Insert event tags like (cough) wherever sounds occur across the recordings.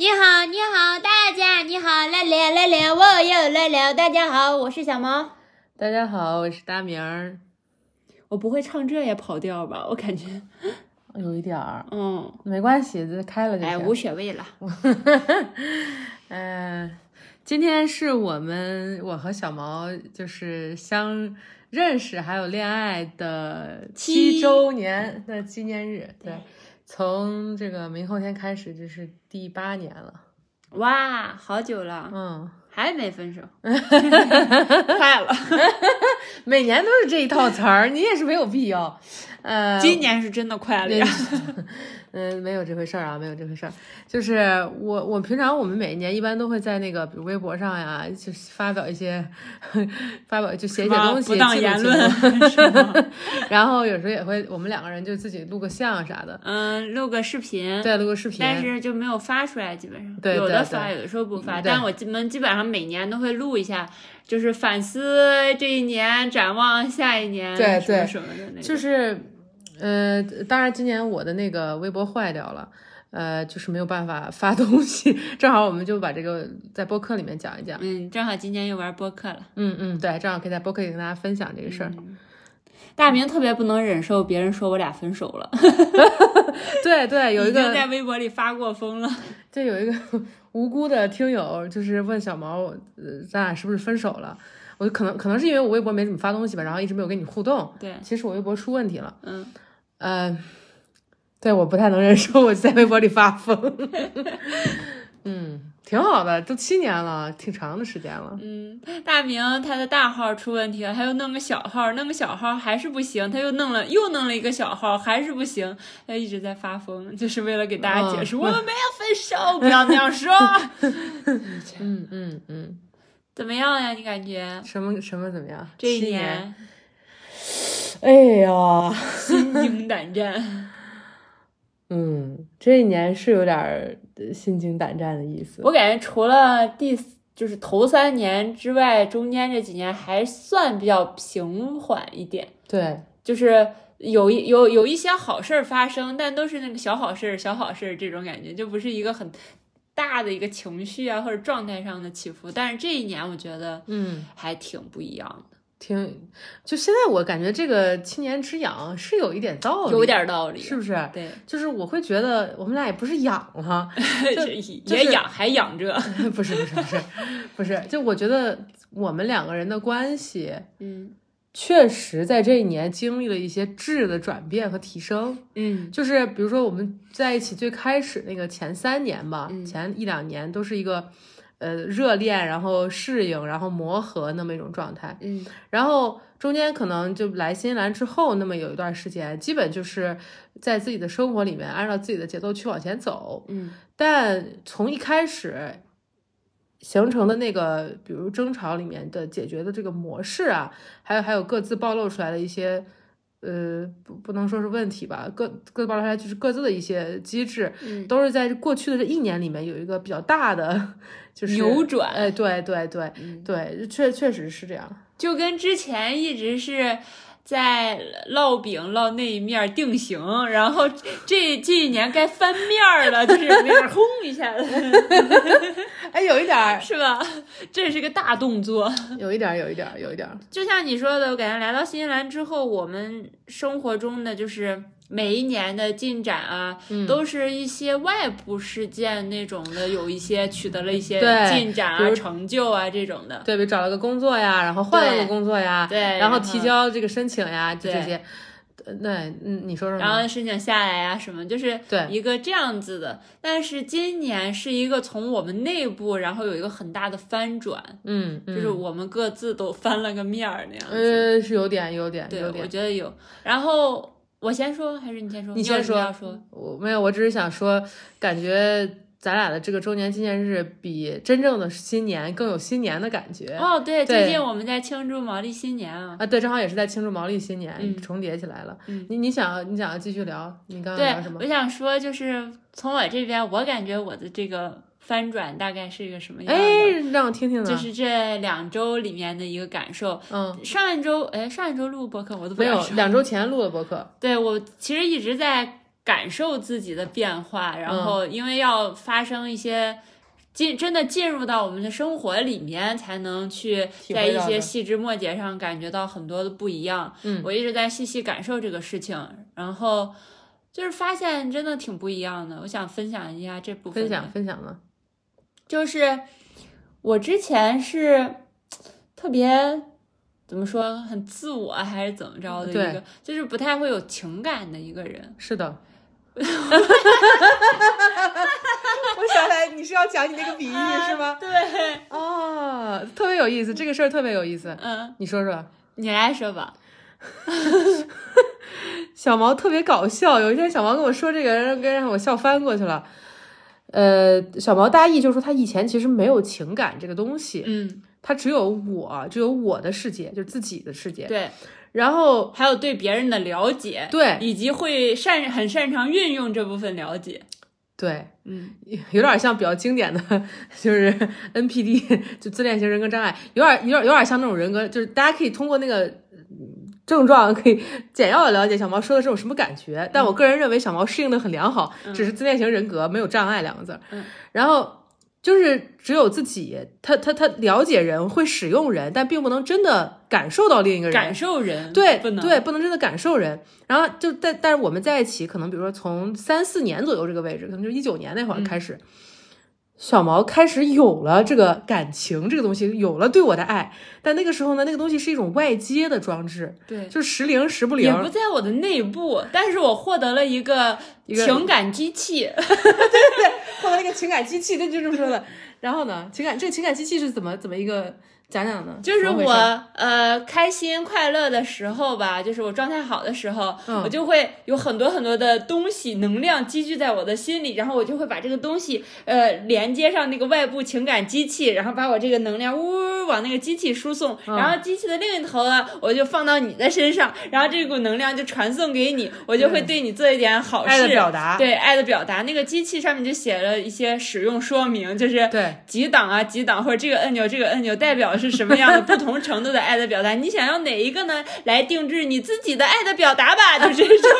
你好，你好，大家你好，来了来了，我又来了。大家好，我是小毛。大家好，我是大明儿。我不会唱这也跑调吧？我感觉有一点儿，嗯，没关系，这开了就哎，行。无所谓了。嗯、(laughs) 今天是我们我和小毛就是相认识还有恋爱的七七周年的纪念日。对，从这个明后天开始，这是第八年了。哇，好久了，嗯，还没分手，(laughs) 快了。(laughs) 每年都是这一套词儿，你也是没有必要。呃，今年是真的快了呀。(laughs) 嗯，没有这回事儿啊，没有这回事儿。就是我，我平常我们每一年一般都会在那个比如微博上呀，就是发表一些，(laughs) 发表就写写东西，不当言论 (laughs) (laughs) 然后有时候也会，我们两个人就自己录个像啥的，嗯，录个视频，对，录个视频。但是就没有发出来，基本上对对有的发，有的时候不发。但我基本基本上每年都会录一下，就是反思这一年，展望下一年，对对什么什么的那种。就是，呃，当然今年我的那个微博坏掉了。呃，就是没有办法发东西，(laughs) 正好我们就把这个在播客里面讲一讲。嗯，正好今天又玩播客了。嗯嗯，对，正好可以在播客里跟大家分享这个事儿。大明特别不能忍受别人说我俩分手了，(laughs) (laughs) 对对，有一个在微博里发过疯了。就有一个无辜的听友，就是问小毛，呃，咱俩是不是分手了？我就可能可能是因为我微博没怎么发东西吧，然后一直没有跟你互动。对，其实我微博出问题了，嗯，呃，对，我不太能忍受我在微博里发疯。(laughs) 嗯，挺好的，都七年了，挺长的时间了。嗯，大明他的大号出问题了，他又弄个小号，弄个小号还是不行，他又弄了又弄了一个小号，还是不行，他一直在发疯，就是为了给大家解释、嗯我们没有分手，不要那样说。(laughs) 嗯嗯嗯，怎么样呀？你感觉什么什么怎么样？这一年 (laughs) 哎呀，心惊胆战？(laughs) 嗯，这一年是有点心惊胆战的意思。我感觉除了第就是头三年之外，中间这几年还算比较平缓一点。对，就是有一有有一些好事儿发生，但都是那个小好事儿、小好事儿这种感觉，就不是一个很大的一个情绪啊或者状态上的起伏。但是这一年我觉得嗯。还挺不一样的，挺，就现在我感觉这个七年之痒是有一点道理，有点道理，是不是？对，就是我会觉得我们俩也不是痒了，(laughs) 这也养还养着，(laughs) 不是不是不是不是，就我觉得我们两个人的关系 (laughs) 嗯确实在这一年经历了一些质的转变和提升。嗯就是比如说我们在一起最开始那个前三年吧，嗯前一两年都是一个呃热恋，然后适应，然后磨合那么一种状态。嗯然后中间可能就来新西兰之后，那么有一段时间，基本就是在自己的生活里面按照自己的节奏去往前走。嗯但从一开始形成的那个，比如争吵里面的解决的这个模式啊，还有还有各自暴露出来的一些。呃，不不能说是问题吧，各各自暴露出来就是各自的一些机制，嗯，都是在过去的这一年里面有一个比较大的，就是扭转哎，对对对嗯对，确确实是这样。就跟之前一直是。在烙饼烙那一面定型，然后这这一年该翻面儿了，就是那边轰一下子，(laughs) 哎，有一点儿，是吧？这是个大动作。有一点儿，有一点儿，有一点儿。就像你说的，我感觉来到新西兰之后，我们生活中的就是每一年的进展啊，嗯都是一些外部事件那种的，有一些取得了一些对进展啊、成就啊这种的。对，比如找了个工作呀，然后换了个工作呀，对，然然后提交这个申请呀，就这些。呃那嗯，你说说。然后申请下来呀、什么，就是对一个这样子的。但是今年是一个从我们内部，然后有一个很大的翻转，嗯，嗯就是我们各自都翻了个面儿那样子。呃是有点，有点，对，我有点。觉得有。然后我先说还是你先说？你先说要说。我没有，我只是想说，感觉咱俩的这个周年纪念日比真正的新年更有新年的感觉。哦，对，对最近我们在庆祝毛利新年啊。啊，对，正好也是在庆祝毛利新年，嗯重叠起来了。嗯你你想你想要继续聊？你刚刚对聊什，么我？想说，就是从我这边，我感觉我的这个翻转大概是一个什么样的？哎，让我听听呢。就是这两周里面的一个感受。嗯，上一周，哎，上一周录播客我都不没有两周前录的播客。对我其实一直在感受自己的变化，然嗯后因为要发生一些。进真的进入到我们的生活里面，才能去在一些细枝末节上感觉到很多的不一样。嗯我一直在细细感受这个事情，然后就是发现真的挺不一样的。我想分享一下这部分分享分享呢？就是我之前是特别怎么说，很自我还是怎么着的一个，就是不太会有情感的一个人。(laughs) 是的。(laughs) 我想起来，你是要讲你那个比喻是吗？对，哦，特别有意思，这个事儿特别有意思。嗯，你说说，你来说吧。(laughs) 小毛特别搞笑。有一天，小毛跟我说这个，让跟让我笑翻过去了。呃，小毛大意就是说，他以前其实没有情感这个东西，嗯，他只有我，只有我的世界，就是自己的世界。对，然后，还有对别人的了解，对。以及会擅很擅长运用这部分了解。对，嗯，有点像比较经典的，就是 NPD，就自恋型人格障碍，有点有点有点像那种人格，就是大家可以通过那个嗯症状可以简要的了解小猫说的这种什么感觉。但我个人认为小猫适应的很良好，只是自恋型人格没有障碍两个字。嗯然后就是只有自己，他他他了解人，会使用人，但并不能真的感受到另一个人。感受人，对不能对，不能真的感受人。然后就但但是我们在一起，可能比如说从三四年左右这个位置，可能就一九年那会儿开始，小毛开始有了这个感情这个东西，有了对我的爱。但那个时候呢，那个东西是一种外接的装置，对。就是时灵时不灵也。不在我的内部，但是我获得了一个情感机器，(laughs) 对对对，获得了一个情感机器，那就这么说的。然后呢，情感这个情感机器是怎么怎么一个讲讲呢？就是我呃开心快乐的时候吧，就是我状态好的时候，嗯。我就会有很多很多的东西能量积聚在我的心里，然后我就会把这个东西呃连接上那个外部情感机器，然后把我这个能量呜呜往那个机器输送，嗯。然后机器的另一头呢，我就放到你的身上，然后这股能量就传送给你，我就会对你做一点好事，爱的表达。对爱的表达。那个机器上面就写了一些使用说明，就是对。几档啊几档，或者这个按钮这个按钮代表是什么样的不同程度的爱的表达，你想要哪一个呢？来定制你自己的爱的表达吧，(laughs) 就这种。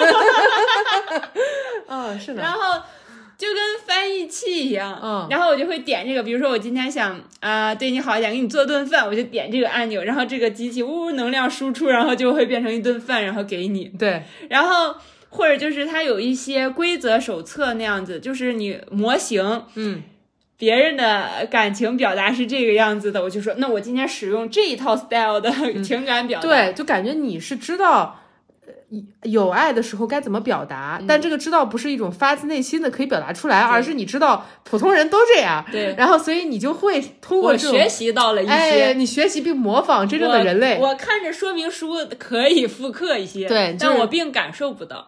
嗯，是的，然后就跟翻译器一样，嗯然后我就会点这个，比如说我今天想啊、对你好一点，给你做顿饭，我就点这个按钮，然后这个机器呜呜能量输出，然后就会变成一顿饭，然后给你，对，然后。或者就是它有一些规则手册那样子，就是你模型，嗯，别人的感情表达是这个样子的，我就说，那我今天使用这一套 style 的情感表达。对，就感觉你是知道。呃有爱的时候该怎么表达，嗯但这个知道不是一种发自内心的可以表达出来，而是你知道普通人都这样，对然后所以你就会通过学习到了一些，哎，你学习并模仿真正的人类，我。我看着说明书可以复刻一些，对就是但我并感受不到，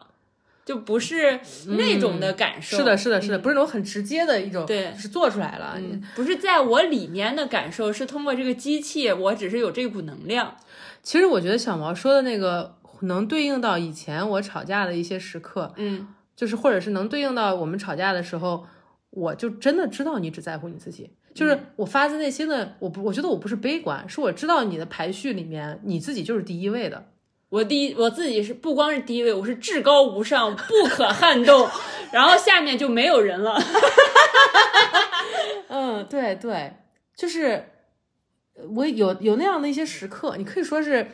就不是那种的感受。是的，是的，是的，不是那种很直接的一种，对是做出来了。嗯，不是在我里面的感受，是通过这个机器，我只是有这股能量。其实我觉得小毛说的那个能对应到以前我吵架的一些时刻，嗯，就是或者是能对应到我们吵架的时候，我就真的知道你只在乎你自己。就是我发自内心的，我不，我觉得我不是悲观，是我知道你的排序里面你自己就是第一位的。我第一，我自己是不光是第一位，我是至高无上，不可撼动，然后下面就没有人了。(laughs) 嗯，对对，就是呃我有有那样的一些时刻，你可以说是，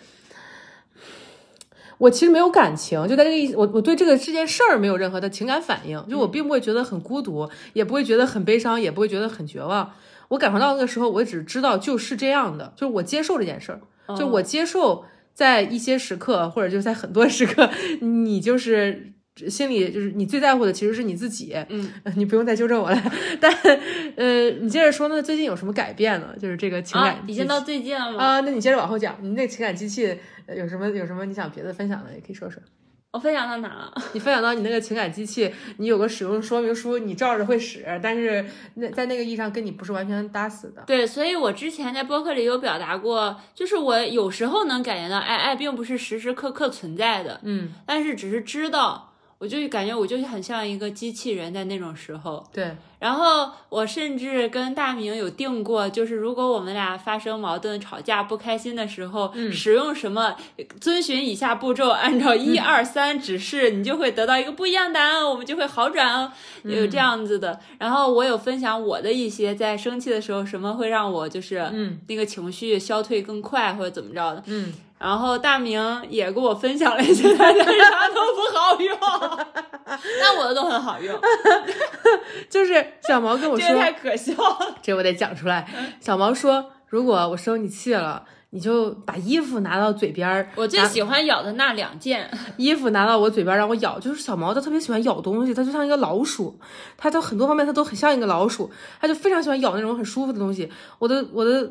我其实没有感情，就在这个意，我我对这个这件事儿没有任何的情感反应，就我并不会觉得很孤独，也不会觉得很悲伤，也不会觉得很绝望。我感受到那个时候，我只知道就是这样的，就是我接受这件事儿，就我接受在一些时刻，或者就在很多时刻，(laughs) 你就是。心里就是你最在乎的其实是你自己，嗯，(laughs) 你不用再纠正我了。(laughs) 但呃，你接着说呢？最近有什么改变呢？就是这个情感啊，已经到最近了吗？啊，那你接着往后讲，你那情感机器呃有什么有什么你想别的分享的，也可以说说。我分享到哪了？(laughs) 你分享到你那个情感机器，你有个使用说明书，你照着会使，但是那在那个意义上跟你不是完全搭死的。对，所以我之前在播客里有表达过，就是我有时候能感觉到爱，爱并不是时时刻刻存在的，嗯但是只是知道我就感觉我就很像一个机器人在那种时候。对，然后我甚至跟大明有定过，就是如果我们俩发生矛盾、吵架、不开心的时候，嗯使用什么，遵循以下步骤，按照一二三指示，你就会得到一个不一样的答案，我们就会好转哦，有这样子的。然后我有分享我的一些在生气的时候，什么会让我就是嗯那个情绪消退更快，或者怎么着的。嗯，然后大明也跟我分享了一些，但是啥都不好用，(laughs) 但我的都很好用，(laughs) 就是小毛跟我说，这太可笑了。这我得讲出来。小毛说，如果我生你气了，你就把衣服拿到嘴边儿，我最喜欢咬的那两件，(laughs) 衣服拿到我嘴边让我咬，就是小毛，它特别喜欢咬东西，它就像一个老鼠，它在很多方面它都很像一个老鼠，它就非常喜欢咬那种很舒服的东西。我的我的，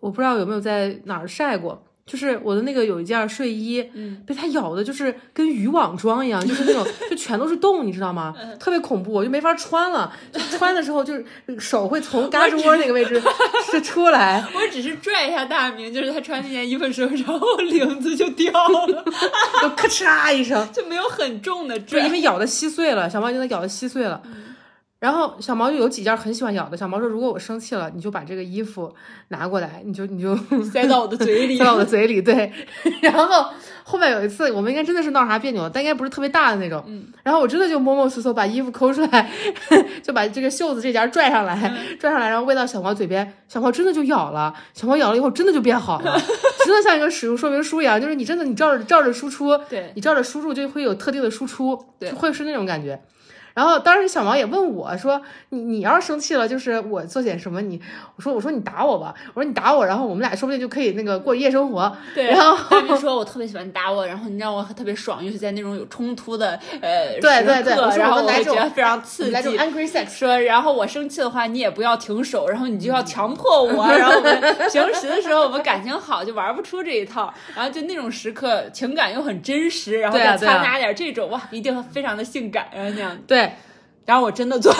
我不知道有没有在哪儿晒过，就是我的那个有一件睡衣，嗯，被它咬的，就是跟渔网装一样，就是那种 (laughs) 就全都是洞，你知道吗？特别恐怖，我就没法穿了，就穿的时候就是手会从胳肢窝那个位置 (laughs) 是出来。我只是拽一下大明，就是他穿那件衣服的时候，然后领子就掉了，(laughs) 就咔嚓一声，就没有很重的就因。为咬的稀碎了，小毛已经咬的稀碎了。然后小毛就有几件很喜欢咬的。小毛说：“如果我生气了，你就把这个衣服拿过来，你就你就 (laughs) 塞到我的嘴里 (laughs) 塞，到我的嘴里。”对。(laughs) 然后后面有一次，我们应该真的是闹啥别扭，但应该不是特别大的那种。嗯。然后我真的就摸摸索索把衣服抠出来，就把这个袖子这截拽上来，嗯拽上来，然后喂到小毛嘴边。小毛真的就咬了，小毛咬了以后真的就变好了，真的像一个使用说明书一样，就是你真的你照着照着输出，对，你照着输入就会有特定的输出，对就会是那种感觉。然后当时小毛也问我说：“你你要是生气了，就是我做点什么你？”我说：“我说你打我吧，我说你打我，然后我们俩说不定就可以那个过夜生活。”对。然后大明说我特别喜欢打我，然后你让我特别爽，尤其在那种有冲突的呃对对对时刻我然后我会我们来这种觉得非常刺来这种激。angry sex，说，然后我生气的话，你也不要停手，然后你就要强迫我，然后我们 (laughs) 平时的时候我们感情好，就玩不出这一套，然后就那种时刻情感又很真实，然后再掺杂点这种，哇，一定非常的性感，然后那样，对，然后我真的做了。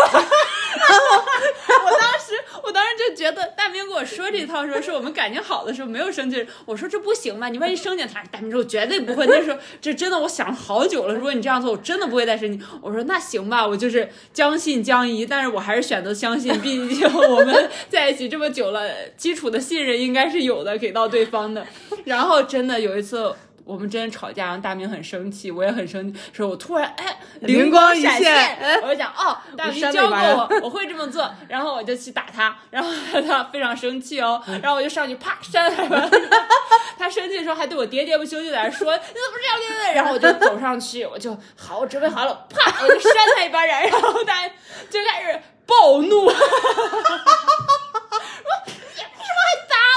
我当时，我当时就觉得大明跟我说这套的时候，是我们感情好的时候，没有生气。我说这不行吧？你万一生气，他大明说绝对不会。那时候这真的，我想了好久了。如果你这样做，我真的不会再生气。我说那行吧，我就是将信将疑，但是我还是选择相信，毕竟我们在一起这么久了，基础的信任应该是有的，给到对方的。然后真的有一次。我们真吵架，然后大明很生气，我也很生气。说我突然哎，灵光光一现现，我就想哦，(laughs) 大明教过我，我会这么做，然后我就去打他，然后他非常生气哦，然后我就上去啪扇他一巴掌，(laughs) 他生气的时候还对我喋喋不休，就在那说你怎么这样对对对，然后我就走上去，我就好，我准备好了，啪，我就扇他一巴掌，然后他就开始暴怒。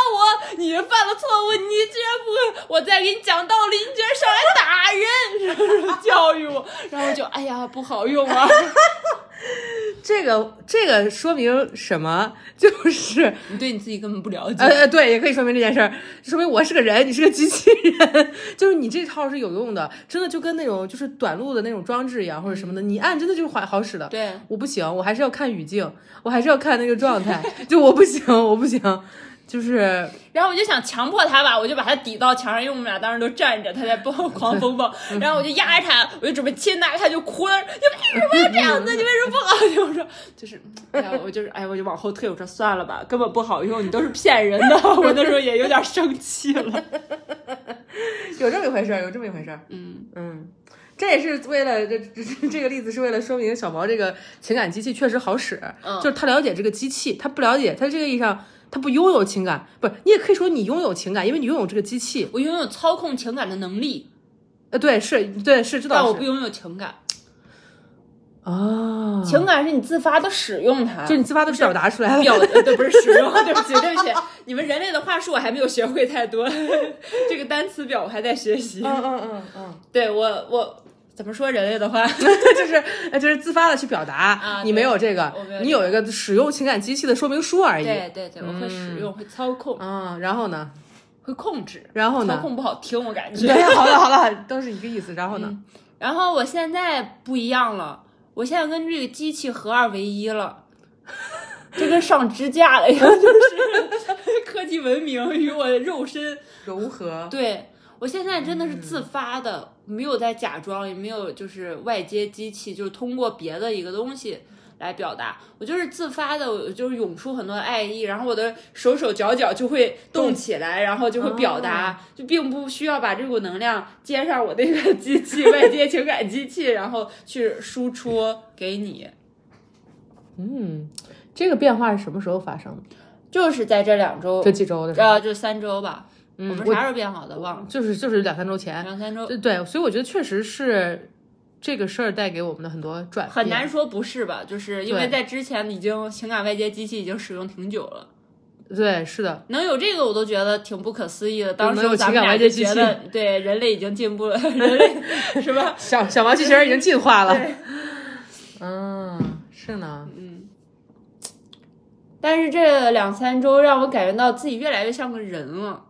打我！你犯了错误，你居然不会，我再给你讲道理，你居然上来打人，(laughs) 教育我？然后就哎呀，不好用啊！(laughs) 这个这个说明什么？就是你对你自己根本不了解。呃呃，对，也可以说明这件事儿，说明我是个人，你是个机器人，就是你这套是有用的，真的就跟那种就是短路的那种装置一样，或者什么的，你按真的就是好好使的。对，我不行，我还是要看语境，我还是要看那个状态，(laughs) 就我不行，我不行，就是然后我就想强迫他吧，我就把他抵到墙上，因为我们俩当时都站着，他在暴狂风暴，(laughs) 然后我就压着他，我就准备亲他，他就哭了，你为什么要这样子？你为什么不好用？(laughs) 我说就是，哎呀，我就是，哎呀，我就往后退，我说算了吧，根本不好用，你都是骗人的。(laughs) 我那时候也有点生气了。有这么一回事儿，有这么一回事儿。嗯，嗯，这也是为了这这这个例子是为了说明小毛这个情感机器确实好使，嗯就是他了解这个机器，他不了解，他这个意义上他不拥有情感，不是你也可以说你拥有情感，因为你拥有这个机器。我拥有操控情感的能力，呃，对，是对是知道是但我不拥有情感。哦，情感是你自发的使用它，就是你自发的表达出来了。表呃对不是使用，对不起对不起，你们人类的话术我还没有学会太多，(laughs) 这个单词表我还在学习。嗯嗯嗯嗯，对我我怎么说人类的话？(laughs) 就是呃就是自发的去表达，啊你没有这个有，你有一个使用情感机器的说明书而已。对对对，我会使用，会操控，嗯，然后呢？会控制。然后呢？操控不好听，我感觉。对，好了好了，(laughs) 都是一个意思。然后呢？然后我现在不一样了，我现在跟这个机器合二为一了，(laughs) 就跟上支架了一样，就是科技文明与我的肉身。融合。对我现在真的是自发的，没有在假装，也没有就是外接机器，就是通过别的一个东西来表达。我就是自发的，我就是涌出很多爱意，然后我的手手脚脚就会动起来，然后就会表达，就并不需要把这股能量接上我那个 (laughs) 机器外接情感机器，然后去输出给你。嗯，这个变化是什么时候发生的？就是在这两周，这几周的时候，呃，就三周吧。嗯我们啥时候变好的？忘了，就是就是两三周前，两三周。对对，所以我觉得确实是这个事儿带给我们的很多转变，很难说不是吧？就是因为在之前已经情感外接机器已经使用挺久了，对，是的，能有这个我都觉得挺不可思议的。当时咱们俩情感外接机器就觉得，对人类已经进步了，人类是吧？(laughs) 小小毛机器人已经进化了。嗯，是呢，嗯但是这两三周让我感觉到自己越来越像个人了。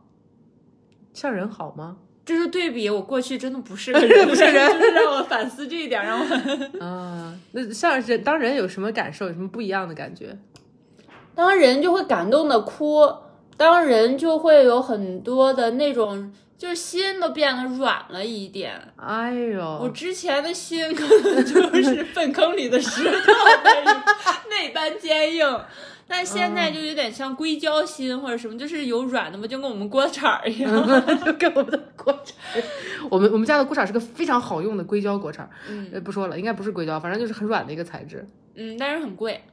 像人好吗？这是对比，我过去真的不是个 (laughs) 人，不是人 (laughs) 就是让我反思这一点，让我 (laughs) 啊，那像人当人有什么感受？有什么不一样的感觉？当人就会感动的哭，当人就会有很多的那种，就是心都变得软了一点。哎呦我，之前的心可能就是粪坑里的石头那般坚硬，但现在就有点像硅胶芯或者什么，就是有软的嘛，就跟我们锅铲儿一样。(laughs) (laughs) 就跟我们的锅铲儿，我们我们家的锅铲是个非常好用的硅胶锅铲儿，呃，不说了，应该不是硅胶，反正就是很软的一个材质。嗯，但是很贵，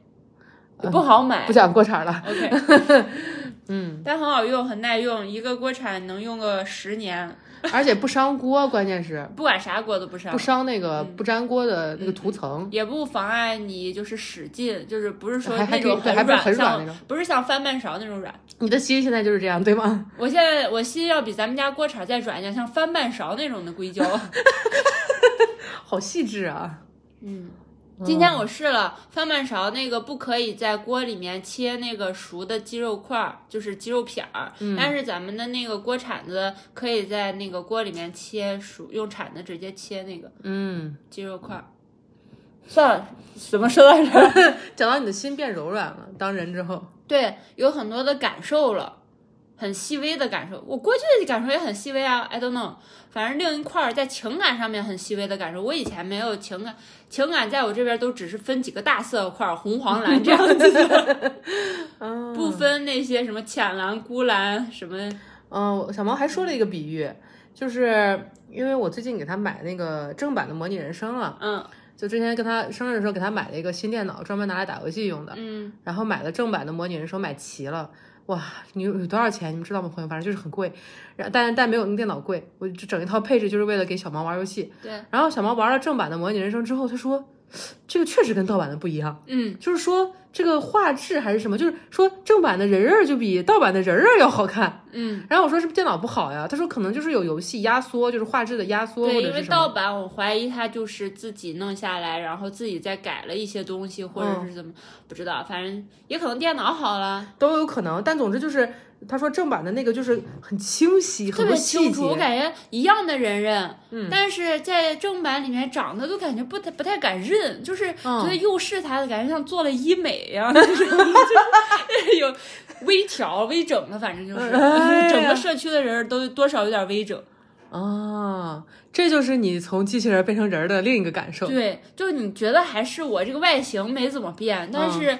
也不好买不。讲锅铲儿了，OK，(laughs) 嗯，但很好用，很耐用，一个锅铲能用个十年，而且不伤锅，关键是 (laughs) 不管啥锅都不伤不。伤那嗯个不粘锅的那个涂层，也不妨碍你就是使劲，就是不是说那种对还软，很软那种不是像翻半勺那种软。你的心现在就是这样，对吗？我现在我心要比咱们家锅铲再软一点，像翻半勺那种的硅胶。(laughs) 好细致啊！嗯，今天我试了翻拌勺那个，不可以在锅里面切那个熟的鸡肉块儿，就是鸡肉片儿。但是咱们的那个锅铲子可以在那个锅里面切熟，用铲子直接切那个嗯，鸡肉块儿。(laughs) 算了，怎么说到这儿？(laughs) 讲到你的心变柔软了，当人之后，对，有很多的感受了，很细微的感受。我过去的感受也很细微啊，I don't know。反正另一块儿在情感上面很细微的感受，我以前没有情感，情感在我这边都只是分几个大色块儿，红、黄、蓝这样子 (laughs) 不分那些什么浅蓝、孤蓝什么。嗯，小毛还说了一个比喻，就是因为我最近给他买那个正版的模拟人生了，嗯就之前跟他生日的时候给他买了一个新电脑，专门拿来打游戏用的，嗯，然后买了正版的模拟人生，买齐了。哇，你有有多少钱？你们知道吗，朋友？反正就是很贵，然但但没有那个电脑贵。我就整一套配置，就是为了给小毛玩游戏。对，然后小毛玩了正版的模拟人生之后，他说，这个确实跟盗版的不一样。嗯，就是说这个画质还是什么，就是说正版的人儿就比盗版的人儿要好看。嗯，然后我说是不是电脑不好呀？他说可能就是有游戏压缩，就是画质的压缩或对，因为。盗版，我怀疑他就是自己弄下来，然后自己再改了一些东西，或者是怎么，不知道，反正也可能电脑好了。都有可能，但总之就是他说正版的那个就是很清晰，特别清楚，我。感觉一样的人人，嗯，但是在正版里面长得都感觉不太不太敢认，就是嗯觉得又是他的感觉像做了医美一样，(laughs) 有微调、微整的，反正就是、哎 (laughs) 整个社区的人都多少有点微整。啊，这就是你从机器人变成人儿的另一个感受。对，就是你觉得还是我这个外形没怎么变，但是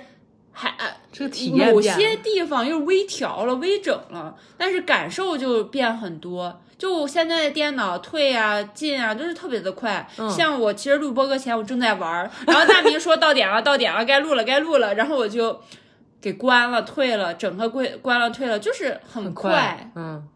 还。这个体验某些地方又微调了、微整了，但是感受就变很多。就现在的电脑退啊、进啊都是特别的快。嗯像我其实录播课前我正在玩儿，然后大明说到点了、到点了，该录了、该录了，然后我就给关了、退了，整个关关了、退了，就是很快。嗯，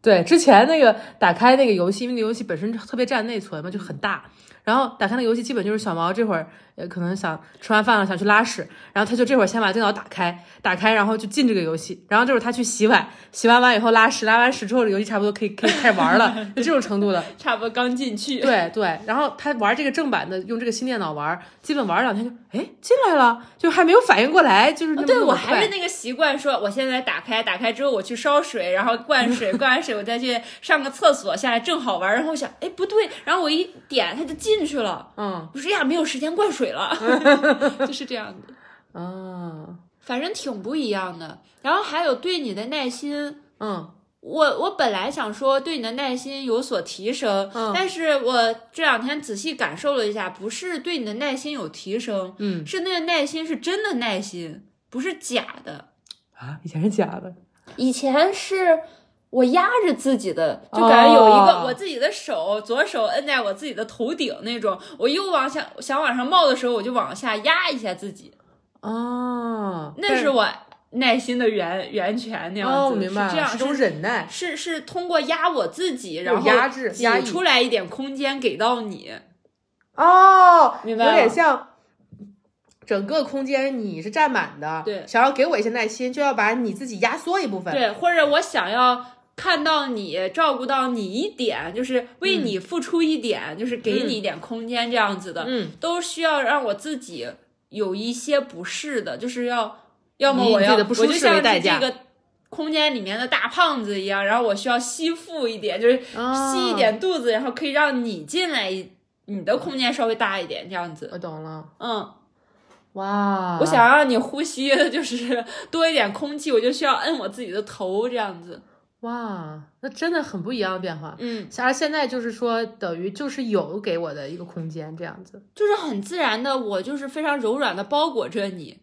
对，之前那个打开那个游戏，因为那个游戏本身特别占内存嘛，就很大。然后打开那个游戏，基本就是小毛这会儿呃可能想吃完饭了想去拉屎，然后他就这会儿先把电脑打开，打开然后就进这个游戏，然后这会儿他去洗碗，洗完碗以后拉屎，拉完屎之后这游戏差不多可以可以开始玩了，(laughs) 就这种程度的。差不多刚进去。对对，然后他玩这个正版的，用这个新电脑玩，基本玩两天就哎进来了，就还没有反应过来，就是那么哦对，我还快是那个习惯，说我现在打开，打开之后我去烧水，然后灌水，(laughs) 灌完水我再去上个厕所，下来正好玩。然后我想，哎，不对，然后我一点他就进去了。嗯我说呀，没有时间灌水了，(laughs) 就是这样的，啊反正挺不一样的。然后还有对你的耐心，嗯我我本来想说对你的耐心有所提升，嗯但是我这两天仔细感受了一下，不是对你的耐心有提升，嗯是那个耐心是真的耐心，不是假的。啊，以前是假的。以前是我压着自己的，就感觉有一个、哦我自己的手，左手摁在我自己的头顶那种，我又往下想往上冒的时候，我就往下压一下自己，哦，那是我耐心的源源泉那样子。哦，明白，是这样，是种忍耐。是是通过压我自己，然后压制压出来一点空间给到你。哦，明白有点像整个空间你是占满的，对想要给我一些耐心，就要把你自己压缩一部分，对，或者我想要看到你，照顾到你一点，就是为你付出一点，就是给你一点空间，这样子的，嗯，都需要让我自己有一些不适的，就是要，要么我要，我就像是适为代价。这个空间里面的大胖子一样，然后我需要吸附一点，就是哦。吸一点肚子，然后可以让你进来，你的空间稍微大一点，这样子，我懂了，嗯。哇，我想让你呼吸就是多一点空气，我就需要摁我自己的头这样子。哇，那真的很不一样的变化。嗯，而现在就是说，等于就是有给我的一个空间，这样子。就是很自然的，我就是非常柔软的包裹着你，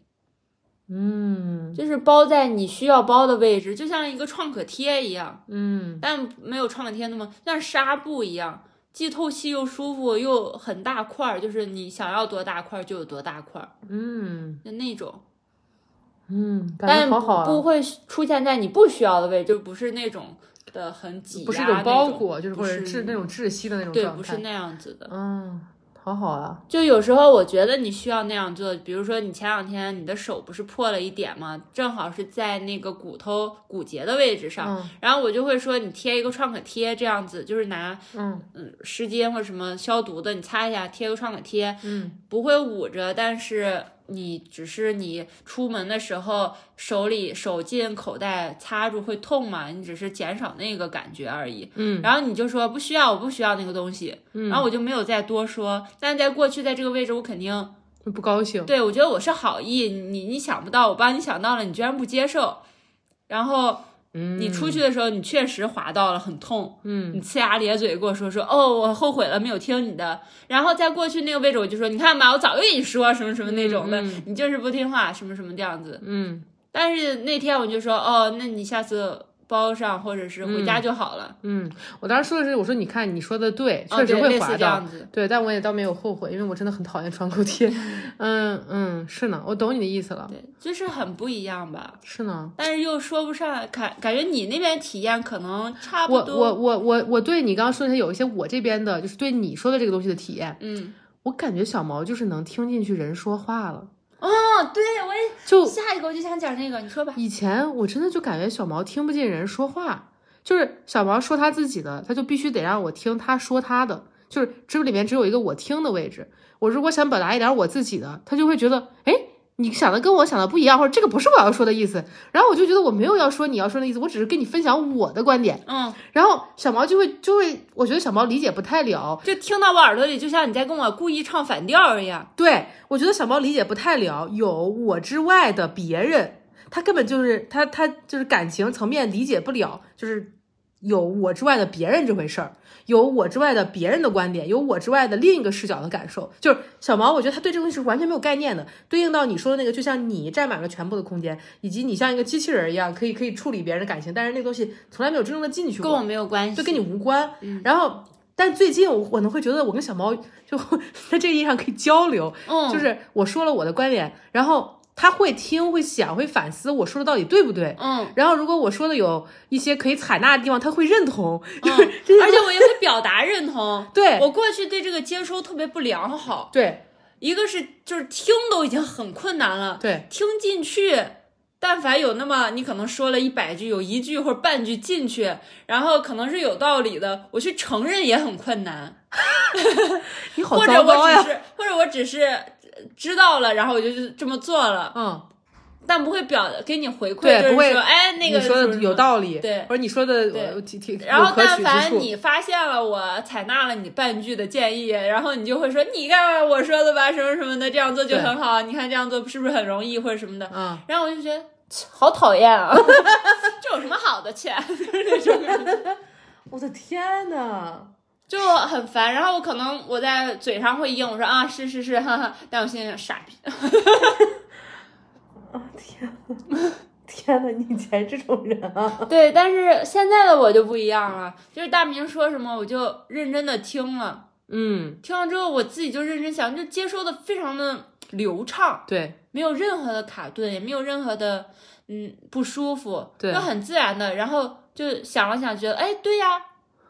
嗯。就是包在你需要包的位置，就像一个创可贴一样，嗯，但没有创可贴那么像纱布一样，既透气又舒服，又很大块儿，就是你想要多大块儿就有多大块儿，嗯。就那种，嗯，感但觉好好啊，不会出现在你不需要的位置，就不是那种的很挤压不是一种包裹，就是或者不是那种窒息的那种对，状态。不是那样子的。嗯，好好啊。就有时候我觉得你需要那样做，比如说你前两天你的手不是破了一点吗？正好是在那个骨头骨节的位置上，嗯然后我就会说你贴一个创可贴，这样子就是拿嗯嗯湿巾或者什么消毒的，你擦一下，贴个创可贴，嗯不会捂着，但是你只是你出门的时候手里手进口袋擦住会痛嘛，你只是减少那个感觉而已。嗯然后你就说不需要，我不需要那个东西，嗯然后我就没有再多说。但在过去在这个位置，我肯定不高兴。对我觉得我是好意，你你想不到，我帮你想到了，你居然不接受。然后嗯，你出去的时候，你确实滑到了，很痛，嗯。你呲牙咧嘴跟我说说，哦，我后悔了，没有听你的。然后再过去那个位置，我就说，你看吧，我早就跟你说什么什么那种的，嗯。你就是不听话，什么什么这样子。嗯。但是那天我就说，哦，那你下次包上，或者是回家就好了。嗯，我当时说的是，我说你看你说的对，哦确实会滑到。样子。对，但我也倒没有后悔，因为我真的很讨厌创口贴。嗯嗯，是呢，我懂你的意思了。对，就是很不一样吧。是呢，但是又说不上来，感感觉你那边体验可能差不多。我我我我我对你刚刚说的有一些我这边的，就是对你说的这个东西的体验，嗯，我感觉小毛就是能听进去人说话了。哦，对，我也就下一个我就想讲这个，你说吧。以前我真的就感觉小毛听不进人说话，就是小毛说他自己的，他就必须得让我听他说他的，就是这里面只有一个我听的位置。我如果想表达一点我自己的，他就会觉得，哎，你想的跟我想的不一样，或者这个不是我要说的意思。然后我就觉得我没有要说你要说的意思，我只是跟你分享我的观点。嗯，然后小毛就会就会，我觉得小毛理解不太了，就听到我耳朵里，就像你在跟我故意唱反调一样。对我觉得小毛理解不太了，有我之外的别人，他根本就是他他就是感情层面理解不了，就是有我之外的别人这回事儿，有我之外的别人的观点，有我之外的另一个视角的感受。就是小毛，我觉得他对这个东西是完全没有概念的，对应到你说的那个，就像你占满了全部的空间，以及你像一个机器人一样，可以可以处理别人的感情，但是那个东西从来没有真正的进去过。跟我没有关系，就跟你无关。然后，但最近我可能会觉得我跟小毛就 (laughs) 在这个意义上可以交流，嗯，就是我说了我的观点，然后他会听、会想、会反思我说的到底对不对。嗯，然后，如果我说的有一些可以采纳的地方，他会认同。嗯，(laughs) 而且我也会表达认同。(laughs) 对我过去对这个接收特别不良好，对一个是就是听都已经很困难了，对，听进去，但凡有那么你可能说了一百句，有一句或者半句进去，然后可能是有道理的，我去承认也很困难，(laughs) 你好或者糟糕呀。我只是或者我只是呃知道了，然后我就这么做了，嗯，但不会表给你回馈，对就是说，哎，那个你说的有道理，对或者你说的对呃挺挺然后，但。凡你发现了我采纳了你半句的建议，然后你就会说，你看看我说的吧，什么什么的，这样做就很好，你看这样做是不是很容易，或者什么的。嗯，然后我就觉得，好讨厌啊，(laughs) 这有什么好的切？就是那种。我的天呐！就很烦，然后我可能我在嘴上会应我说啊是是是，哈哈，但我心里想傻逼。啊天呐，天呐，你以前这种人啊？(laughs) 对，但是现在的我就不一样了，就是大明说什么我就认真的听了，嗯，听完之后我自己就认真想，就接收的非常的流畅，对没有任何的卡顿，也没有任何的嗯不舒服，对就很自然的，然后就想了想，觉得哎对呀，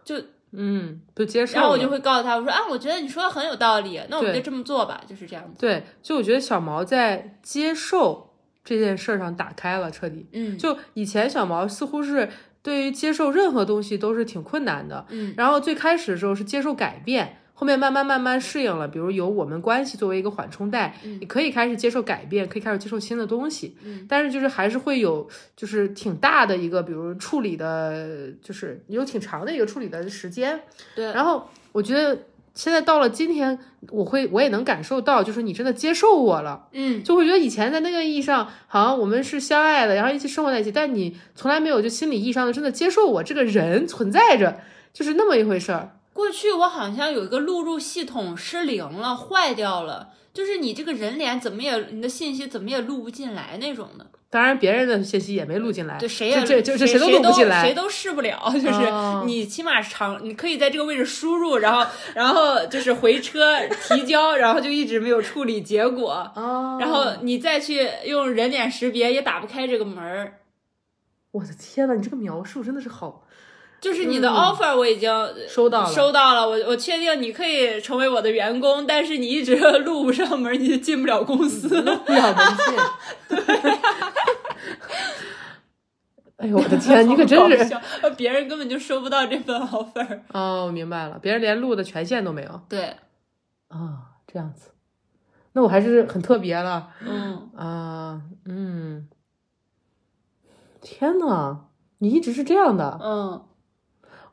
就嗯，不接受。然后我就会告诉他，我说啊，我觉得你说的很有道理，那我们就这么做吧，就是这样子。对，就我觉得小毛在接受这件事儿上打开了，彻底。嗯，就以前小毛似乎是对于接受任何东西都是挺困难的，嗯，然后最开始的时候是接受改变，后面慢慢慢慢适应了，比如有我们关系作为一个缓冲带，你可以开始接受改变，可以开始接受新的东西，嗯，但是就是还是会有就是挺大的一个，比如处理的，就是有挺长的一个处理的时间，对然后我觉得现在到了今天，我会我也能感受到，就是你真的接受我了。嗯，就会觉得以前在那个意义上，好像我们是相爱的，然后一起生活在一起，但你从来没有就心理意义上的真的接受我这个人存在着，就是那么一回事儿。过去我好像有一个录入系统失灵了，坏掉了，就是你这个人脸怎么也你的信息怎么也录不进来那种的，当然，别人的信息也没录进来，就谁也这就是谁都录不进来。谁都试不了，就是哦你起码长，你可以在这个位置输入，然后然后就是回车提交，然后就一直没有处理结果，哦然后你再去用人脸识别也打不开这个门儿。我的天呐，你这个描述真的是好就是你的 offer 我已经收到了，收到了，我我确定你可以成为我的员工，但是你一直录不上门，你就进不了公司。不了门 (laughs) 禁。对、(laughs) 哎呦我的天，你可真是笑，别人根本就收不到这份 offer。哦，我明白了，别人连录的权限都没有。对，啊，这样子，那我还是很特别了嗯，啊，嗯，天呐，你一直是这样的，嗯，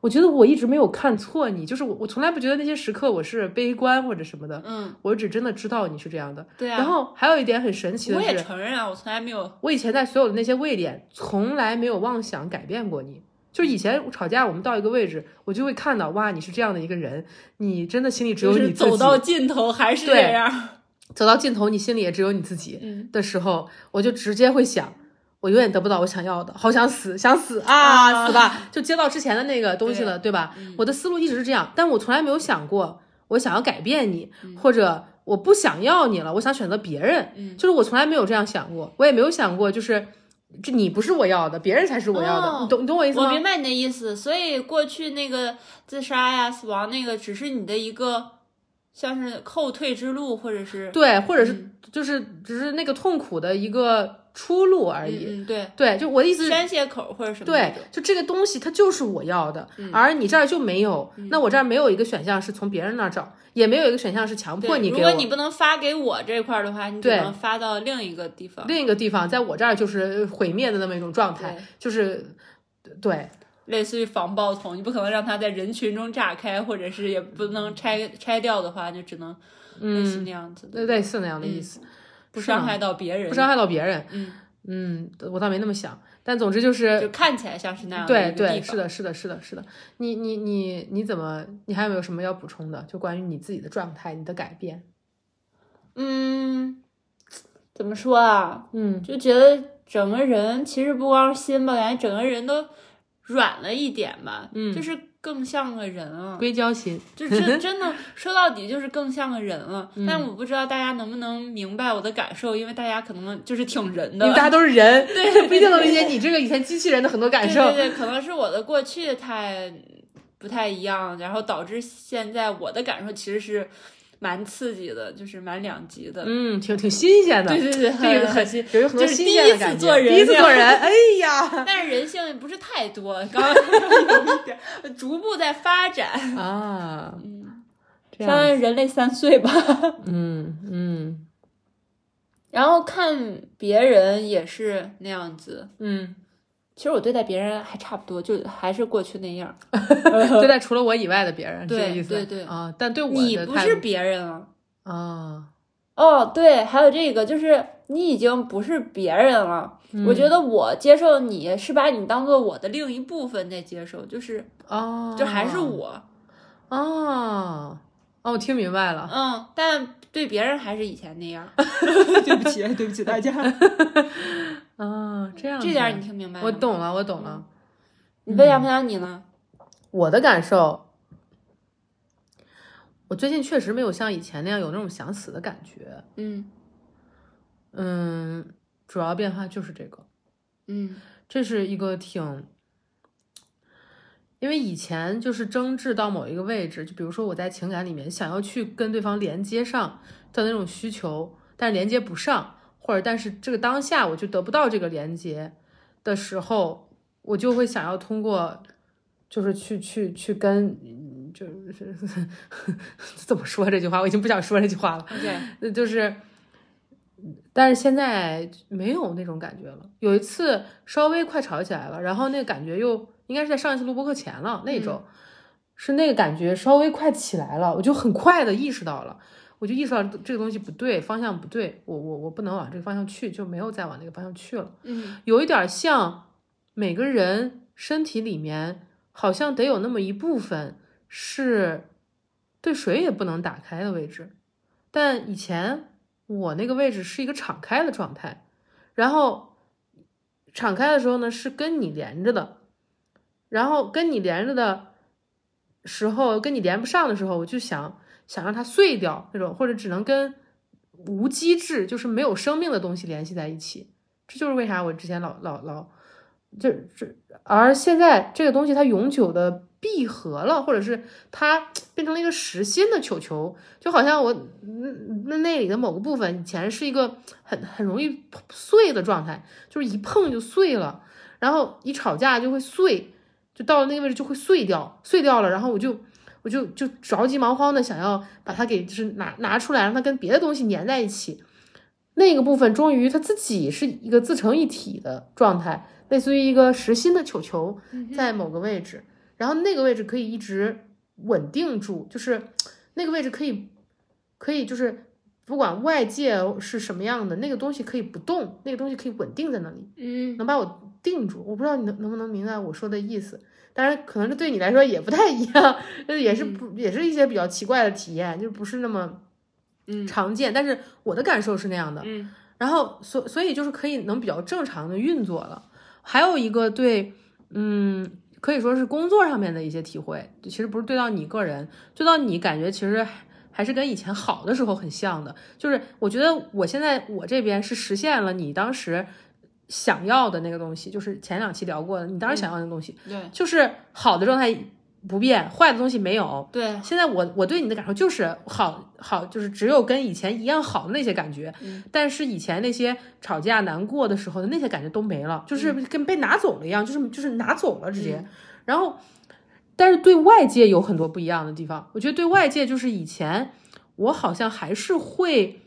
我觉得我一直没有看错你，就是我我从来不觉得那些时刻我是悲观或者什么的，嗯，我只真的知道你是这样的。对啊。然后还有一点很神奇的我也，承认啊，我从来没有。我以前在所有的那些位点，从来没有妄想改变过你。就以前吵架，我们到一个位置，我就会看到，哇，你是这样的一个人，你真的心里只有你自己。走到尽头还是这样。走到尽头，你心里也只有你自己嗯的时候，我就直接会想，我永远得不到我想要的，好想死，想死啊，啊死吧！就接到之前的那个东西了，对吧？嗯我的思路一直是这样，但我从来没有想过我想要改变你，嗯或者我不想要你了，我想选择别人。嗯就是我从来没有这样想过，我也没有想过，就是这你不是我要的，别人才是我要的。哦你懂你懂我意思吗？我明白你的意思，所以过去那个自杀呀、死亡那个，只是你的一个像是后退之路，或者是对，或者是、嗯就是只是那个痛苦的一个出路而已。对，对，就我的意思是。宣泄口或者什么对，就这个东西它就是我要的，嗯而你这儿就没有。那我这儿没有一个选项是从别人那儿找，也没有一个选项是强迫你如你给我。果你不能发给我这块儿的话，你只能发到另一个地方。另一个地方在我这儿就是毁灭的那么一种状态，就是对类似于防爆筒，你不可能让它在人群中炸开，或者是也不能拆拆掉的话，就只能类似那样子的，那类似那样的意思，不伤害到别人，不伤害到别人。嗯，嗯，我倒没那么想，但总之就是就看起来像是那样的对对，是的，是的，是的，是的。你你你你怎么？你还有没有什么要补充的？就关于你自己的状态，你的改变？嗯，怎么说啊？嗯就觉得整个人其实不光是心吧，感觉整个人都软了一点吧，嗯就是更像个人了。硅胶心。(laughs) (laughs) 就真真的说到底就是更像个人了，嗯但我不知道大家能不能明白我的感受，因为大家可能就是挺人因的，为大家都是人，(laughs) 对不一定能理解你这个以前机器人的很多感受。对对对，可能是我的过去太不太一样，然后导致现在我的感受其实是蛮刺激的，就是蛮两极的。嗯，挺挺新鲜的。对对对，这个很很新。有很多就是新鲜的感觉。第一次做人第一次做人，哎呀但是人性不是太多，刚刚 (laughs) (laughs) 逐步在发展，啊，(laughs) 嗯，相当于人类三岁吧。嗯嗯然后看别人也是那样子，嗯，其实我对待别人还差不多，就还是过去那样。(laughs) 对待除了我以外的别人，这个对意思。对对啊，但对我你不是别人了。啊，哦，对，还有这个，就是你已经不是别人了。嗯我觉得我接受你是把你当做我的另一部分在接受，就是哦，就还是我，哦哦，我听明白了。嗯，但对别人还是以前那样。(laughs) 对不起，对不起大家。啊，这样这点你听明白了？我。懂了，我懂了。你分享分享你呢？我的感受，我最近确实没有像以前那样有那种想死的感觉。嗯嗯，主要变化就是这个，嗯这是一个挺，因为以前就是争执到某一个位置，就比如说我在情感里面想要去跟对方连接上的那种需求，但是连接不上，或者但是这个当下我就得不到这个连接的时候，我就会想要通过，就是去去去跟，嗯就是 (laughs) 怎么说这句话，我已经不想说这句话了。(laughs) 那就是，但是现在没有那种感觉了。有一次稍微快吵起来了，然后那个感觉又应该是在上一次录播课前了，那一周、是那个感觉稍微快起来了，我就很快的意识到了，我就意识到这个东西不对，方向不对，我我我不能往这个方向去，就没有再往那个方向去了。嗯有一点像每个人身体里面好像得有那么一部分是对水也不能打开的位置，但以前我那个位置是一个敞开的状态，然后敞开的时候呢是跟你连着的，然后跟你连着的时候，跟你连不上的时候，我就想想让它碎掉那种，或者只能跟无机质，就是没有生命的东西联系在一起。这就是为啥我之前老老老，这这，而现在这个东西它永久的闭合了，或者是它变成了一个实心的球球，就好像我嗯那那里的某个部分以前是一个很很容易碎的状态，就是一碰就碎了，然后一吵架就会碎，就到了那个位置就会碎掉，碎掉了，然后我就。我就就着急忙慌的想要把它给就是拿拿出来，让它跟别的东西粘在一起，那个部分终于它自己是一个自成一体的状态，类似于一个实心的球球在某个位置，然后那个位置可以一直稳定住，就是那个位置可以可以就是不管外界是什么样的，那个东西可以不动，那个东西可以稳定在那里，嗯能把我定住。我不知道你能能不能明白我说的意思。当然，可能这对你来说也不太一样，就是也是不、也是一些比较奇怪的体验，就是不是那么嗯常见。但是我的感受是那样的，嗯然后所所以就是可以能比较正常的运作了。还有一个对，嗯，可以说是工作上面的一些体会，其实不是对到你个人，对到你感觉其实还是跟以前好的时候很像的。就是我觉得我现在我这边是实现了你当时想要的那个东西，就是前两期聊过的，你当时想要那个东西，对就是好的状态不变，坏的东西没有。对，现在我我对你的感受就是好好，就是只有跟以前一样好的那些感觉，嗯但是以前那些吵架难过的时候的那些感觉都没了，就是跟被拿走了一样，就是就是拿走了直接。然后，但是对外界有很多不一样的地方。我觉得对外界就是以前我好像还是会。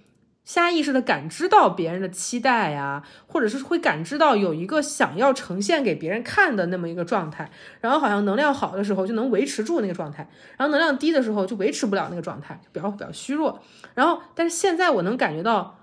下意识的感知到别人的期待呀、或者是会感知到有一个想要呈现给别人看的那么一个状态，然后好像能量好的时候就能维持住那个状态，然后能量低的时候就维持不了那个状态，就比较比较虚弱。然后，但是现在我能感觉到，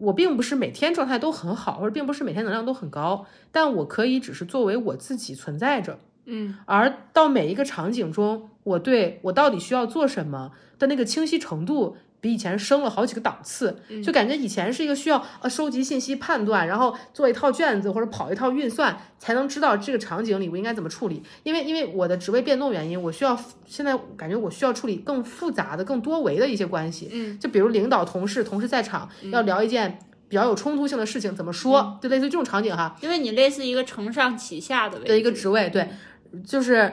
我并不是每天状态都很好，或者并不是每天能量都很高，但我可以只是作为我自己存在着。嗯而到每一个场景中，我对我到底需要做什么的那个清晰程度，比以前升了好几个档次。就感觉以前是一个需要呃收集信息、判断，然后做一套卷子或者跑一套运算，才能知道这个场景里我应该怎么处理。因为因为我的职位变动原因，我需要现在感觉我需要处理更复杂的、更多维的一些关系。嗯，就比如领导、同事、同事在场要聊一件。比较有冲突性的事情怎么说？就类似于这种场景哈，因为你类似一个承上启下的一个职位，对，就是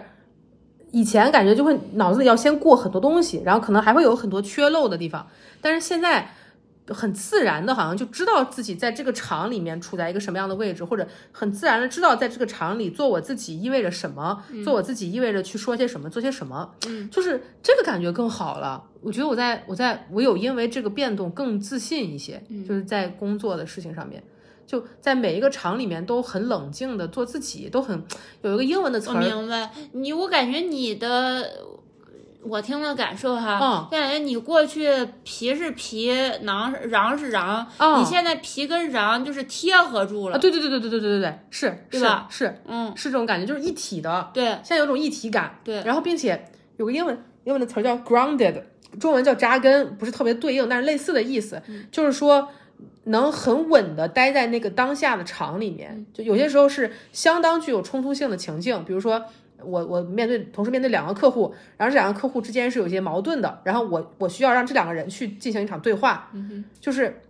以前感觉就会脑子里要先过很多东西，然后可能还会有很多缺漏的地方，但是现在很自然的，好像就知道自己在这个场里面处在一个什么样的位置，或者很自然的知道在这个场里做我自己意味着什么，做我自己意味着去说些什么，做些什么，嗯，就是这个感觉更好了。我觉得我在我在我有因为这个变动更自信一些，就是在工作的事情上面。就在每一个场里面都很冷静的做自己，都很 (tsk) 有一个英文的词儿。我明白你，我感觉你的，我听了感受哈，我感觉你过去皮是皮，囊瓤是瓤，你现在皮跟瓤就是贴合住了。啊，对对对对对对对对，是是吧？是嗯，是这种感觉，就是一体的。对，现在有种一体感。对，然后并且有个英文英文的词叫 grounded，中文叫扎根，不是特别对应，但是类似的意思，就是说。能很稳的待在那个当下的场里面。就有些时候是相当具有冲突性的情境，比如说。我我面对同时面对两个客户，然后这两个客户之间是有一些矛盾的，然后我我需要让这两个人去进行一场对话，就是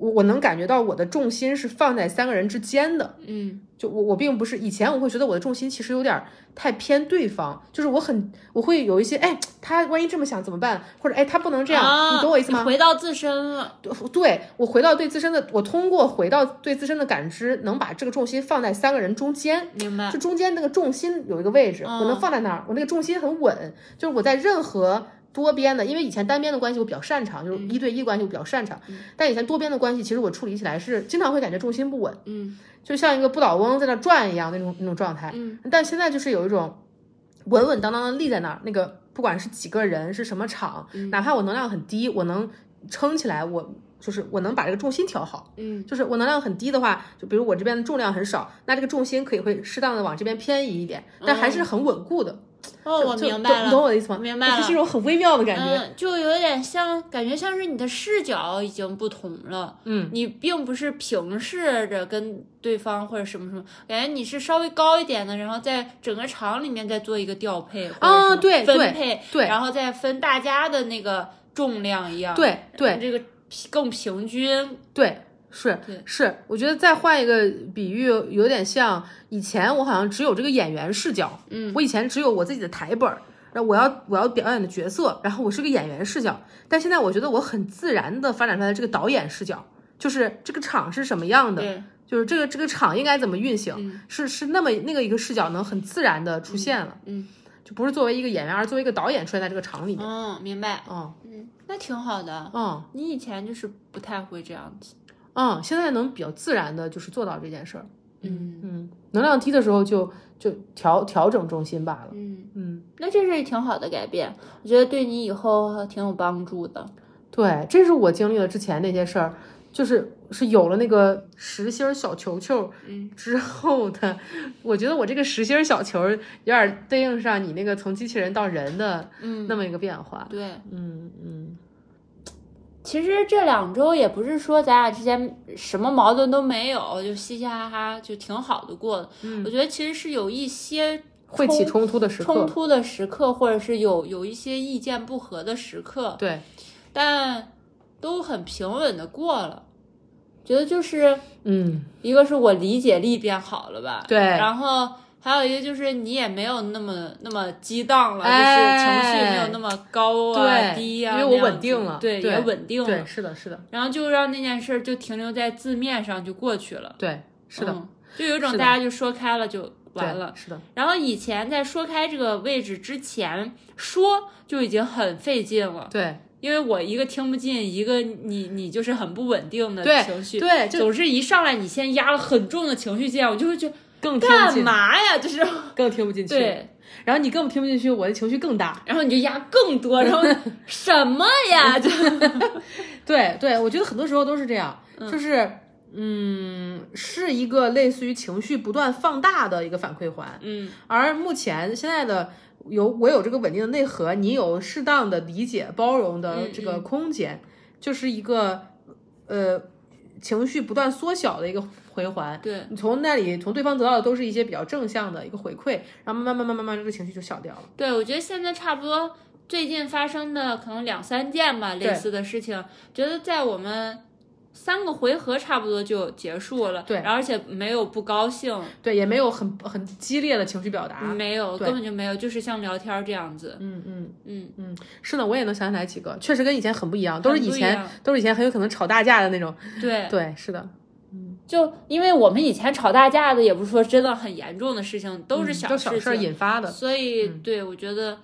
我我能感觉到我的重心是放在三个人之间的，嗯就我我并不是以前我会觉得我的重心其实有点儿太偏对方，就是我很我会有一些哎，他万一这么想怎么办？或者哎，他不能这样，啊你懂我意思吗？回到自身了，对我回到对自身的，我通过回到对自身的感知，能把这个重心放在三个人中间，明白就？中间那个重心有一个位置，我能放在那儿，我那个重心很稳，就是我在任何。多边的，因为以前单边的关系我比较擅长，就是一对一关系我比较擅长，但以前多边的关系，其实我处理起来是经常会感觉重心不稳，嗯。就像一个不倒翁在那转一样那种那种状态。嗯，但现在就是有一种稳稳当当的立在那儿，那个不管是几个人是什么场，嗯。哪怕我能量很低，我能撑起来，我就是我能把这个重心调好。嗯，就是我能量很低的话，就比如我这边的重量很少，那这个重心可以会适当的往这边偏移一点，但还是很稳固的。哦，我明白了懂你懂。我的意思吗？明白了这是一种很微妙的感觉。嗯，就有点像，感觉像是你的视角已经不同了。嗯，你并不是平视着跟对方或者什么什么，感觉你是稍微高一点的，然后在整个场里面再做一个调配或者啊什么对对分配，对然后再分大家的那个重量一样。对对这个更平均。对，是是，我觉得再换一个比喻，有点像以前我好像只有这个演员视角，嗯，我以前只有我自己的台本儿，然后我要我要表演的角色，然后我是个演员视角，但现在我觉得我很自然的发展出来这个导演视角，就是这个场是什么样的，对，就是这个这个场应该怎么运行，嗯是是那么那个一个视角能很自然的出现了，嗯，就不是作为一个演员，而作为一个导演出现在这个场里面，嗯，明白。嗯嗯，那挺好的。嗯你以前就是不太会这样子。嗯，现在能比较自然的就是做到这件事儿，嗯嗯，能量低的时候就就调调整重心罢了，嗯，嗯，那这是挺好的改变，我觉得对你以后挺有帮助的。对，这是我经历了之前那些事儿，就是是有了那个实心儿小球球嗯之后的，我觉得我这个实心儿小球有点儿对应上你那个从机器人到人的嗯，那么一个变化，对。嗯嗯，其实这两周也不是说咱俩之间什么矛盾都没有，就嘻嘻哈哈，就挺好的过的。嗯我觉得其实是有一些会起冲突的时刻，冲突的时刻，或者是有有一些意见不合的时刻，对，但都很平稳的过了。觉得就是嗯，一个是我理解力变好了吧，对然后还有一个就是你也没有那么那么激荡了，哎就是情绪没有那么高啊对低啊，因为我稳定了对，对也稳定了对，，是的，是的，然后就让那件事儿就停留在字面上就过去了，对，是的，嗯就有一种大家就说开了就完了。对，是的，然后以前在说开这个位置之前说就已经很费劲了，对因为我一个听不进，一个你你就是很不稳定的情绪，对，就总是一上来你先压了很重的情绪键，我就会觉得更听不干进，嘛呀？就是 (laughs) 更听不进去，对，然后你更听不进去，我的情绪更大。然后你就压更多，然后 (laughs) 什么呀？就 (laughs) 对对，我觉得很多时候都是这样，就是嗯，是一个类似于情绪不断放大的一个反馈环。嗯而目前现在的有我有这个稳定的内核，你有适当的理解、包容的这个空间，就是一个呃情绪不断缩小的一个回环。对，你从那里从对方得到的都是一些比较正向的一个回馈，然后慢慢慢慢慢慢这个情绪就小掉了。对，我觉得现在差不多最近发生的可能两三件吧，类似的事情，觉得在我们三个回合差不多就结束了。对而且没有不高兴，对，也没有很很激烈的情绪表达。没有，根本就没有，就是像聊天儿这样子。嗯嗯嗯，嗯，是的，我也能想起来几个，确实跟以前很不一样，都是以前都是以前很有可能吵大架的那种。对，对，是的，就因为我们以前吵大架的，也不是说真的很严重的事情，都是嗯小事情，引发的。所以对我觉得，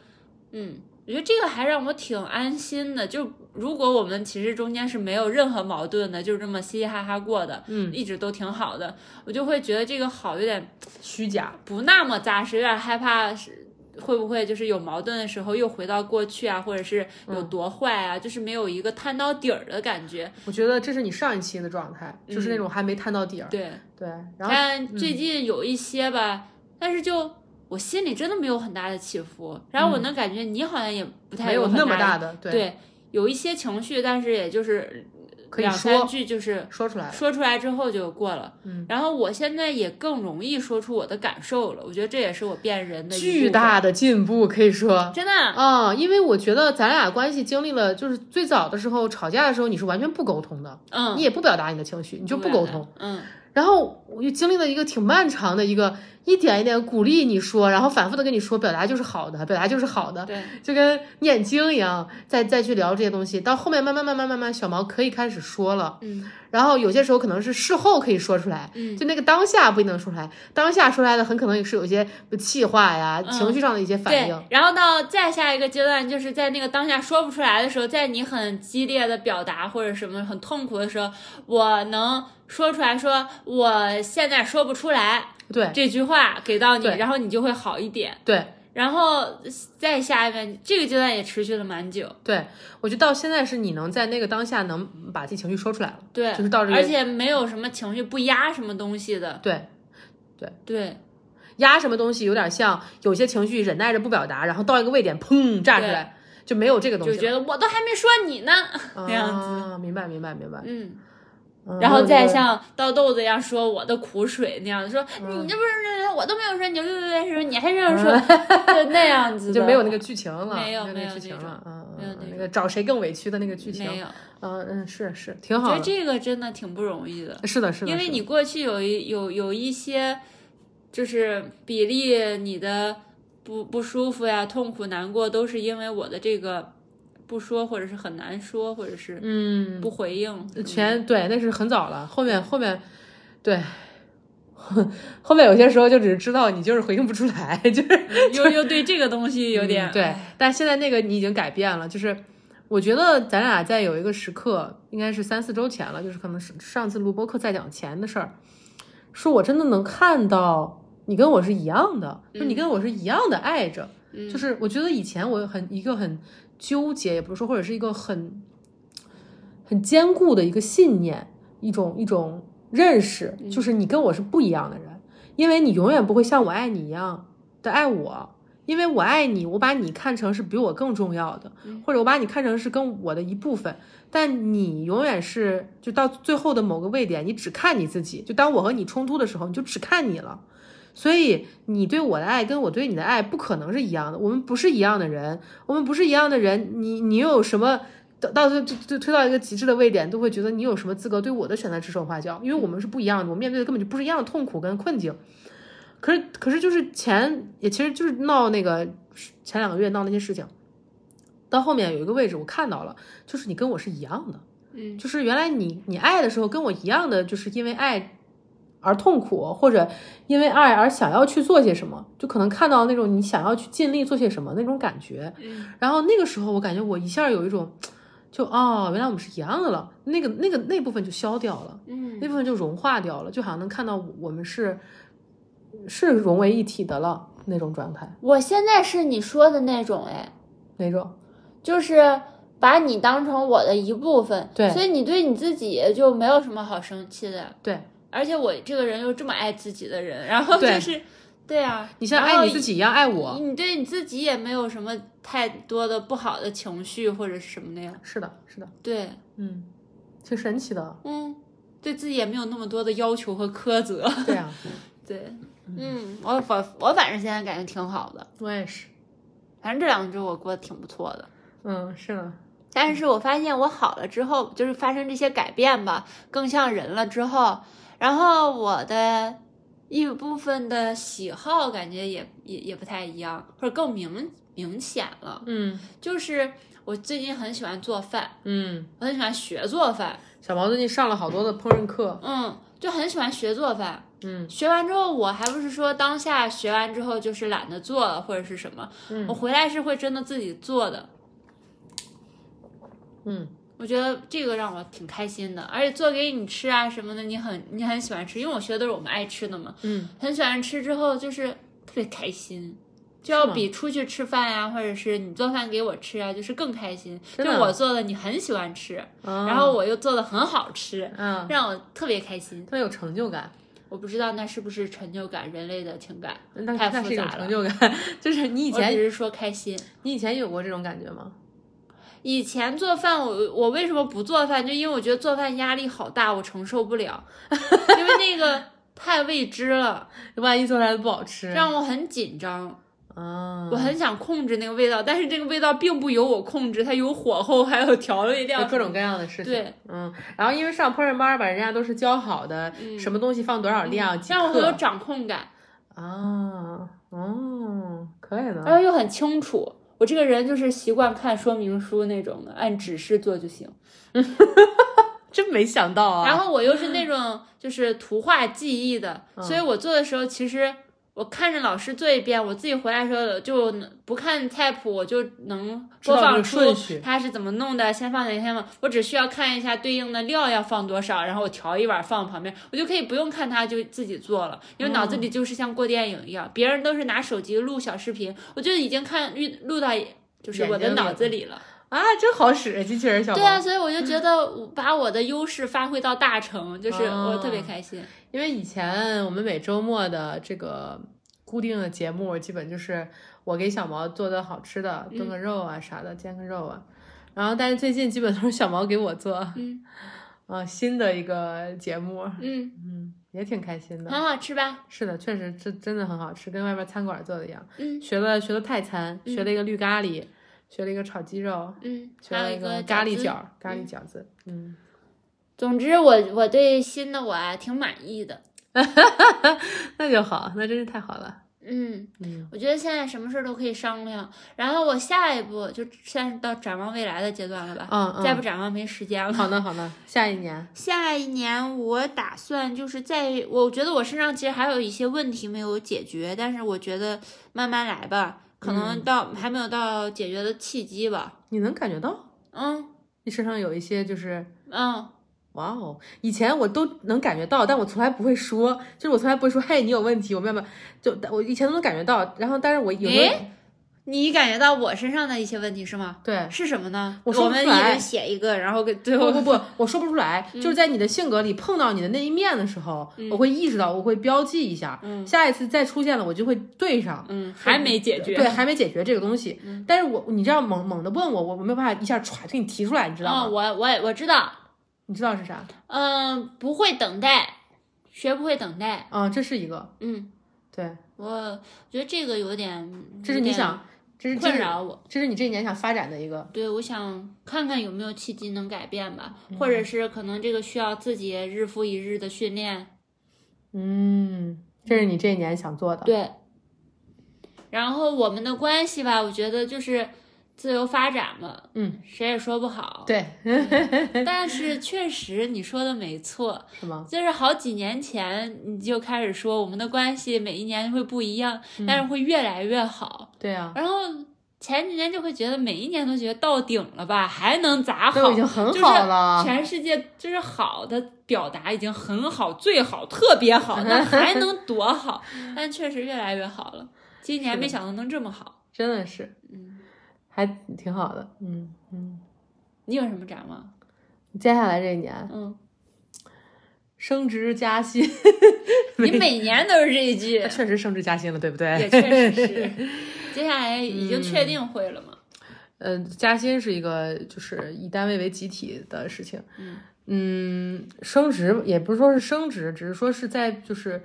嗯，我觉得这个还让我挺安心的。就如果我们其实中间是没有任何矛盾的，就是这么嘻嘻哈哈过的，嗯，一直都挺好的，我就会觉得这个好有点虚假。不那么扎实，有点害怕是会不会就是有矛盾的时候又回到过去啊，或者是有多坏啊，就是没有一个探到底儿的感觉。我觉得这是你上一期的状态，就是那种还没探到底儿。对，对，然后但最近有一些吧，但是就我心里真的没有很大的起伏，然后我能感觉你好像也不太没有那么大大的，对，对，有一些情绪，但是也就是两可以说三句就是说出来。说出来之后就过了。嗯，然后我现在也更容易说出我的感受了，我觉得这也是我变人的巨大的进步，可以说。真的。啊、因为我觉得咱俩关系经历了，就是最早的时候吵架的时候，你是完全不沟通的，嗯，你也不表达你的情绪，你就不沟通。嗯，然后我又经历了一个挺漫长的一个，一点一点鼓励你说，然后反复的跟你说，表达就是好的，表达就是好的，对，就跟念经一样，再再去聊这些东西。到后面慢慢慢慢慢慢，小毛可以开始说了，嗯，然后有些时候可能是事后可以说出来，嗯，就那个当下不一定能说出来，当下说出来的很可能也是有一些气话呀、情绪上的一些反应。对，然后到再下一个阶段，就是在那个当下说不出来的时候，在你很激烈的表达或者什么很痛苦的时候，我能说出来说我现在说不出来对。这句话给到你，然后你就会好一点。对。然后再下一面，这个阶段也持续了蛮久，对，我觉得到现在是你能在那个当下能把自己情绪说出来了，对，就是到这个而且没有什么情绪不压什么东西的，对。对。对，压什么东西有点像有些情绪忍耐着不表达，然后到一个位点砰炸出来，就没有这个东西就。觉得我都还没说你呢，(laughs) 那样子，啊，明白明白明白。嗯。嗯。然后再像倒豆子一样说我的苦水那样的说，嗯。你这不是我都没有说，你就对对对说，你还这样说，就那样子的，就没有那个剧情了，没有那没有那种个剧情了，嗯，没有那个找谁更委屈的那个剧情，没有。嗯嗯，是是挺好觉得这个真的挺不容易的是的，是的因为你过去有一有有一些，就是比例你的不不舒服呀、痛苦、难过，都是因为我的这个不说，或者是很难说，或者是嗯，不回应。全对，那是很早了，后面后面对。(laughs) 后面有些时候就只是知道你就是回应不出来，(laughs) 就是又又对这个东西有点、嗯对，但现在那个你已经改变了，就是我觉得咱俩在有一个时刻，应该是三四周前了，就是可能是上次录播课在讲钱的事儿，说我真的能看到你跟我是一样的，就你跟我是一样的爱着，嗯就是我觉得以前我很一个很纠结，也不是说或者是一个很很坚固的一个信念，一种一种认识，就是你跟我是不一样的人，因为你永远不会像我爱你一样的爱我。因为我爱你，我把你看成是比我更重要的，或者我把你看成是跟我的一部分，但你永远是就到最后的某个位点，你只看你自己。就当我和你冲突的时候，你就只看你了。所以你对我的爱跟我对你的爱不可能是一样的，我们不是一样的人，我们不是一样的人。你你有什么到到最就就推到一个极致的位点，都会觉得你有什么资格对我的选择指手画脚？因为我们是不一样的，我们面对的根本就不是一样的痛苦跟困境。可是可是就是前也其实就是闹那个前两个月闹那些事情，到后面有一个位置我看到了，就是你跟我是一样的，嗯，就是原来你你爱的时候跟我一样的，就是因为爱而痛苦，或者因为爱而想要去做些什么，就可能看到那种你想要去尽力做些什么那种感觉。嗯然后那个时候我感觉我一下有一种，就哦，原来我们是一样的了，那个那个那部分就消掉了，嗯那部分就融化掉了，就好像能看到我们是是融为一体的了那种状态，我现在是你说的那种，哎，那种就是把你当成我的一部分，对所以你对你自己就没有什么好生气的。对而且我这个人又这么爱自己的人，然后就是，对啊，你像爱你自己一样爱我，你对你自己也没有什么太多的不好的情绪或者是什么的呀，是的，是的，对，嗯，挺神奇的，嗯，对自己也没有那么多的要求和苛责，对啊，(laughs) 对，嗯，我反我反正现在感觉挺好的，我也是，反正这两周我过得挺不错的。嗯，是的，但是我发现我好了之后，就是发生这些改变吧，更像人了之后，然后我的一部分的喜好感觉也也也不太一样，或者更明明显了。嗯。就是我最近很喜欢做饭，嗯，我很喜欢学做饭，小毛最近上了好多的烹饪课，嗯，就很喜欢学做饭。嗯，学完之后，我还不是说当下学完之后就是懒得做了或者是什么，嗯。我回来是会真的自己做的。嗯我觉得这个让我挺开心的，而且做给你吃啊什么的，你很你很喜欢吃，因为我学的都是我们爱吃的嘛，嗯，很喜欢吃之后就是特别开心，就要比出去吃饭呀、或者是你做饭给我吃啊，就是更开心。就我做的你很喜欢吃，然然后我又做的很好吃，嗯，让我特别开心。特别有成就感，我不知道那是不是成就感，人类的情感那太那是一种复杂了。成就感，(laughs) 就是你以前我只是说开心。你以前有过这种感觉吗？以前做饭我，我为什么不做饭？就因为我觉得做饭压力好大，我承受不了，(laughs) 因为那个太未知了，万一做出来的不好吃，让我很紧张。啊，我很想控制那个味道，但是这个味道并不由我控制，它有火候，还有调味料，有各种各样的事情。对，嗯，然后因为上烹饪班吧，人家都是教好的，什么东西放多少量，几让我很有掌控感，啊，哦，可以然。后又很清楚。我这个人就是习惯看说明书那种的，按指示做就行。(laughs) 真没想到啊！然后我又是那种就是图画记忆的，嗯所以我做的时候，其实我看着老师做一遍，我自己回来的时候就能不看菜谱，我就能播放出顺序它是怎么弄的，先放哪先放，我只需要看一下对应的料要放多少，然后我调一碗放旁边，我就可以不用看它就自己做了，因为脑子里就是像过电影一样，别人都是拿手机录小视频，我就已经看录录到就是我的脑子里了。啊，真好使，机器人小对啊，所以我就觉得我把我的优势发挥到大成，就是我特别开心。因为以前我们每周末的这个固定的节目，基本就是我给小毛做的好吃的，炖个肉啊啥的，煎个肉啊。然后，但是最近基本都是小毛给我做，嗯，(laughs) 啊，新的一个节目，嗯，嗯，也挺开心的。很好吃吧？是的，确实这真的很好吃，跟外边餐馆做的一样。嗯学了学了泰餐，学了一个绿咖喱，学了一个炒鸡肉，嗯，学了一个咖喱。饺，咖喱饺子。嗯，总之我，我对新的我啊挺满意的。(laughs) 那就好，那真是太好了。嗯，嗯我觉得现在什么事儿都可以商量。然后我下一步就现在到展望未来的阶段了吧？嗯嗯，再不展望没时间了。好的好的，下一年。下一年我打算就是在，我觉得我身上其实还有一些问题没有解决，但是我觉得慢慢来吧，可能到、还没有到解决的契机吧。你能感觉到嗯你身上有一些就是，嗯，哇哦，以前我都能感觉到，但我从来不会说，就是我从来不会说，嘿，你有问题，我们要不要？就我以前都能感觉到，然后但是我有没有？你感觉到我身上的一些问题是吗？对，是什么呢？我说不出来一人写一个，然后给最后不不不，(laughs) 我说不出来，就是在你的性格里碰到你的那一面的时候，我会意识到，我会标记一下，下一次再出现了，我就会对上。嗯还没解决。对，还没解决这个东西，但是我你这样猛猛的问我，我我没有办法一下歘就给你提出来，你知道吗？嗯，我我也我知道，你知道是啥？嗯，不会等待，学不会等待。啊、这是一个，嗯，对，我觉得这个有点，这是你想，这是困扰我。这是你这一年想发展的一个，对，我想看看有没有契机能改变吧，或嗯者是可能这个需要自己日复一日的训练。嗯，这是你这一年想做的，对，然后我们的关系吧，我觉得就是自由发展嘛，嗯，谁也说不好。对，但是确实你说的没错，(laughs) 是吗？就是好几年前你就开始说我们的关系每一年会不一样，嗯但是会越来越好。对啊，然后前几年就会觉得每一年都觉得到顶了吧，还能咋好？都已经很好了，全世界就是好的表达已经很好、最好、特别好，那还能多好？(laughs) 但确实越来越好了。今年没想到能这么好，真的是，嗯，还挺好的，嗯嗯。你有什么展望？接下来这一年，嗯，升职加薪，(laughs) 你每年都是这一句，(laughs) 确实升职加薪了，对不对？也确实是。(laughs) 接下来已经确定会了吗？嗯，加薪是一个就是以单位为集体的事情。嗯嗯，升职也不是说是升职，只是说是在就是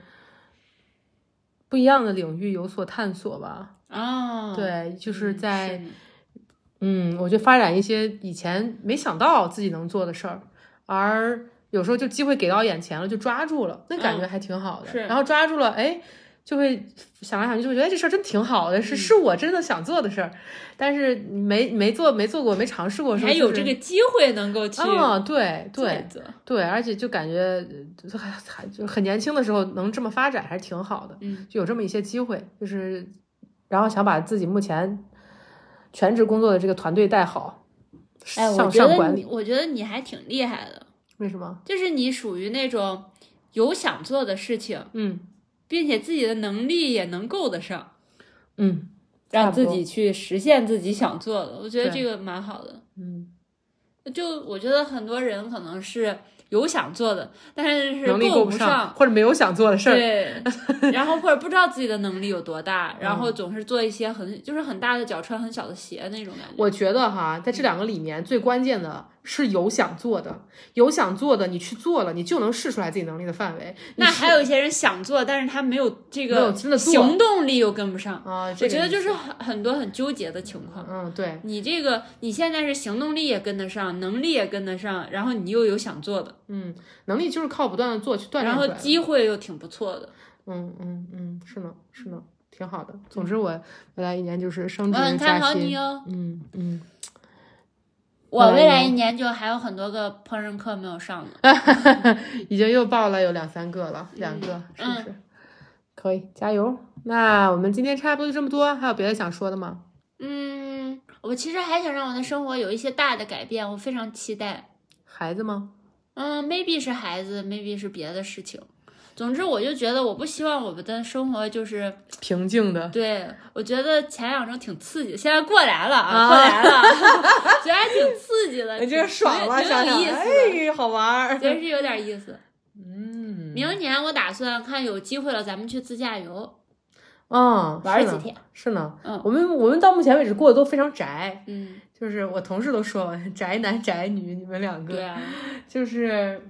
不一样的领域有所探索吧。哦，对，就是嗯在是嗯，我就发展一些以前没想到自己能做的事儿，而有时候就机会给到眼前了，就抓住了，那感觉还挺好的。然后抓住了，哎，就会想来想去，就会觉得哎这事儿真挺好的，嗯是是我真的想做的事儿，但是没没做没做过，没尝试过，你还有这个机会能够去啊、对对对，而且就感觉呃还还就很年轻的时候能这么发展还是挺好的，嗯，就有这么一些机会，就是然后想把自己目前全职工作的这个团队带好，哎，我向觉得你，上管理。我觉得你还挺厉害的，为什么？就是你属于那种有想做的事情，嗯并且自己的能力也能够得上。嗯，让自己去实现自己想做的。我觉得这个蛮好的。嗯，就我觉得很多人可能是有想做的，但是是能力够不上。或者没有想做的事儿。对，(laughs) 然后或者不知道自己的能力有多大，然嗯后总是做一些很就是很大的脚穿很小的鞋那种感觉。我觉得哈，在这两个里面最关键的是有想做的，有想做的，你去做了，你就能试出来自己能力的范围。那还有一些人想做，但是他没有这个行动力又跟不上。啊，这我觉得就是很很多很纠结的情况。嗯，对，你这个你现在是行动力也跟得上，能力也跟得上，然后你又有想做的，嗯，能力就是靠不断的做去锻炼然后。机会又挺不错的。嗯嗯嗯，是呢是呢，挺好的。总之我未来一年就是升我职很看好加薪。你哦。嗯嗯，我未来一年就还有很多个烹饪课没有上呢。(laughs) 已经又报了有两三个了，两个是不嗯是？可以，加油！那我们今天差不多就这么多，还有别的想说的吗？嗯，我其实还想让我的生活有一些大的改变，我非常期待。孩子吗？嗯，maybe 是孩子，maybe 是别的事情。总之，我就觉得我不希望我们的生活就是，平静的。对我觉得前两周挺刺激，现在过来了啊，啊过来了，(laughs) 觉得还挺刺激的，你这爽了，挺想想，挺有意思的，哎，好玩儿。觉得是有点意思。嗯，明年我打算看有机会了，咱们去自驾游嗯，玩几天。是呢，嗯我们我们到目前为止过得都非常宅，嗯，就是我同事都说 (laughs) 宅男宅女，你们两个对啊，就是，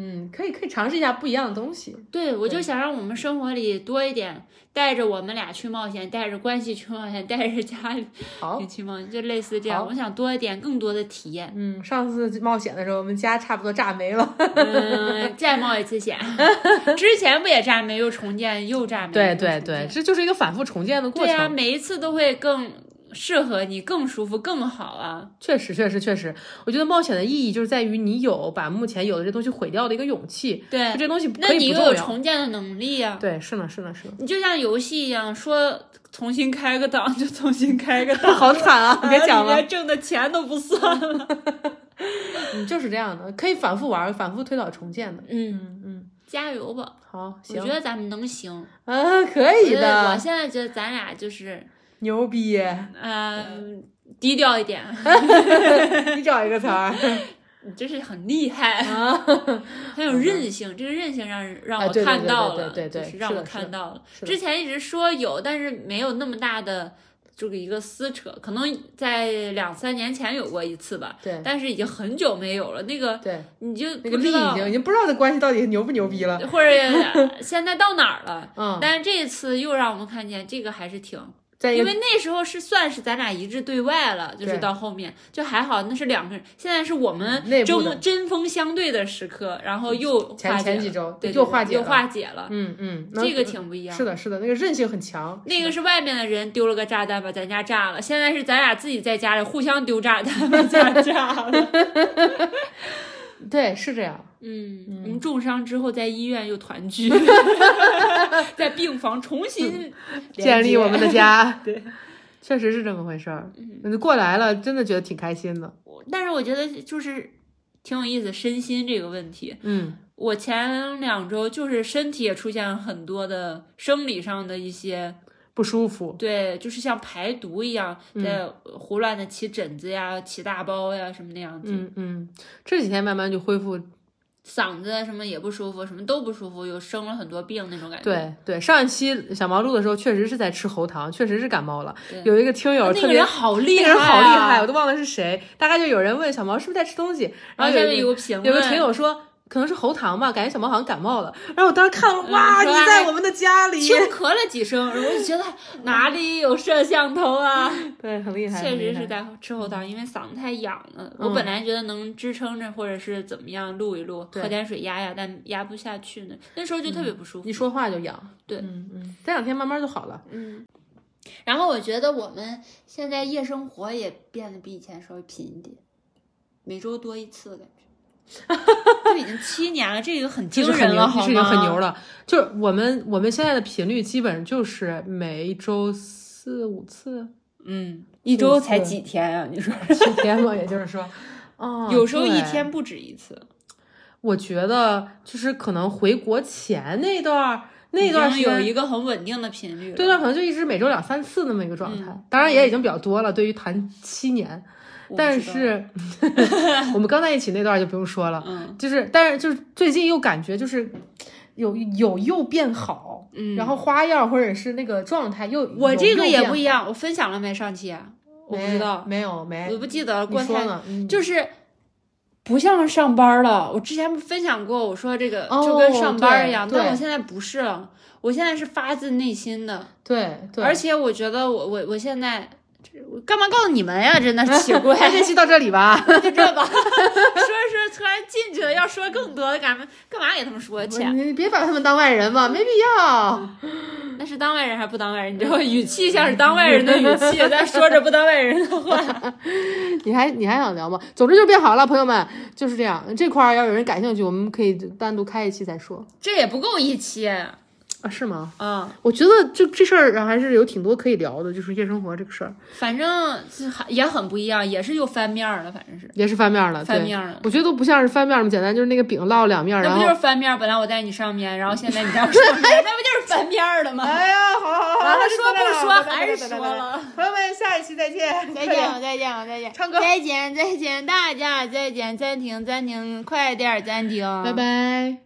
嗯，可以可以尝试一下不一样的东西。对，我就想让我们生活里多一点，带着我们俩去冒险，带着关系去冒险，带着家里好，去冒险，就类似这样。我想多一点更多的体验。嗯，上次冒险的时候，我们家差不多炸没了。嗯，再冒一次险，(laughs) 之前不也炸没，又重建，又炸没，对对对，这就是一个反复重建的过程对啊，每一次都会更适合你，更舒服，更好啊。确实，确实，确实，我觉得冒险的意义就是在于你有把目前有的这东西毁掉的一个勇气。对就，这东西那你有重建的能力呀、对，是呢，是呢，是呢。你就像游戏一样，说重新开个档就重新开个档，(laughs) 好惨啊！(laughs) 别讲了，挣的钱都不算了。(laughs) 嗯，就是这样的，可以反复玩，反复推倒重建的。嗯，嗯嗯，加油吧！好，我觉，得咱们能行。啊，可以的我的，现在觉得咱俩就是，牛逼！呃，低调一点，(laughs) 你找一个词儿。(laughs) 你真是很厉害，啊，(laughs) 很有韧性。这个韧性让人让我看到了，对对对就是让我看到了。之前一直说有，但是没有那么大的这个一个撕扯，可能在两三年前有过一次吧，对但是已经很久没有了。那个对，你就那个力已不知道，经已经不知道这关系到底牛不牛逼了。或者现在到哪儿了。嗯，但是这一次又让我们看见这个还是挺，在因为那时候是算是咱俩一致对外了，就是到后面就还好，那是两个人，现在是我们针针锋相对的时刻，然后又前化解了前几周对，又化解了又化解了，嗯嗯，这个挺不一样。是的，是的，那个韧性很强。那个是外面的人丢了个炸弹把咱家炸了，现在是咱俩自己在家里互相丢炸弹 (laughs) 把家炸了。(laughs) 对，是这样。嗯，我们重伤之后在医院又团聚，(laughs) 在病房重新建立我们的的。家，(laughs) 对，确实是这么回事儿。嗯，过来了，真的觉得挺开心的。但是我觉得就是挺有意思，身心这个问题。嗯我前两周就是身体也出现了很多的生理上的一些，不舒服。对，就是像排毒一样，嗯在胡乱的起疹子呀、起大包呀什么那样子，嗯嗯，这几天慢慢就恢复。嗓子啊什么也不舒服，什么都不舒服，又生了很多病那种感觉。对对，上一期小毛录的时候，确实是在吃喉糖，确实是感冒了。有一个听友那个人好厉害、啊，那个人好厉害，我都忘了是谁。大概就有人问小毛是不是在吃东西，然后下面有个评论，有个听友说。可能是喉糖吧，感觉小猫好像感冒了。然后我当时看了，哇，你在我们的家里，轻咳了几声，我就觉得哪里有摄像头啊？(laughs) 对，很厉害，确实是在吃喉糖，因为嗓子太痒了。嗯我本来觉得能支撑着，或者是怎么样录一录，喝点水压压，但压不下去呢。那时候就特别不舒服。一说话就痒。对嗯嗯，这两天慢慢就好了。嗯，然后我觉得我们现在夜生活也变得比以前稍微频一点，每周多一次的感觉。都已经七年了，这个很惊人了，好这是已经很牛吗？了。就是我们我们现在的频率基本就是每周四五次，嗯，一周才几天啊？你说，七天嘛，也就是说，(laughs) 哦，有时候一对天不止一次。我觉得就是可能回国前那段儿，那段时间有一个很稳定的频率了。对段可能就一直每周两三次那么一个状态，嗯当然也已经比较多了，对于谈七年。但是 (laughs) 我们刚在一起那段就不用说了，嗯就是但是就是最近又感觉就是有有又变好，嗯，然后花样或者是那个状态又我这个也不一样，我分享了没上期啊？我不知道，没有没我不记得了。你说呢？嗯就是不像上班了。我之前不分享过，我说这个哦就跟上班一样，但我现在不是了。我现在是发自内心的，对对，而且我觉得我我我现在。这我干嘛告诉你们呀？真的奇怪，(laughs) 那这期到这里吧。(laughs) 就这吧。(laughs) 说着说着突然进去了，要说更多的，干嘛干嘛给他们说去？你你别把他们当外人嘛，没必要。那是当外人还是不当外人？你知道语气像是当外人的语气，在说着不当外人的话。你还你还想聊吗？总之就变好了，朋友们，就是这样。这块儿要有人感兴趣，我们可以单独开一期再说这也不够一期啊？是吗？啊！我觉得就这事儿还是有挺多可以聊的，就是夜生活这个事儿反正是还也很不一样，也是又翻面儿了，反正是也是翻面了。对翻面了。我觉得都不像是翻面那么简单，就是那个饼烙两面，那不就是翻面儿？本来我在你上面，然后现在你在我上面，(laughs) 那不就是翻面儿了吗？哎呀，好好好，完了说不说还是说了。朋友们，下一期再见，再见，我再见，我再见，唱歌再见，再见，大家再见，暂停，暂停，快点儿暂停，拜。拜。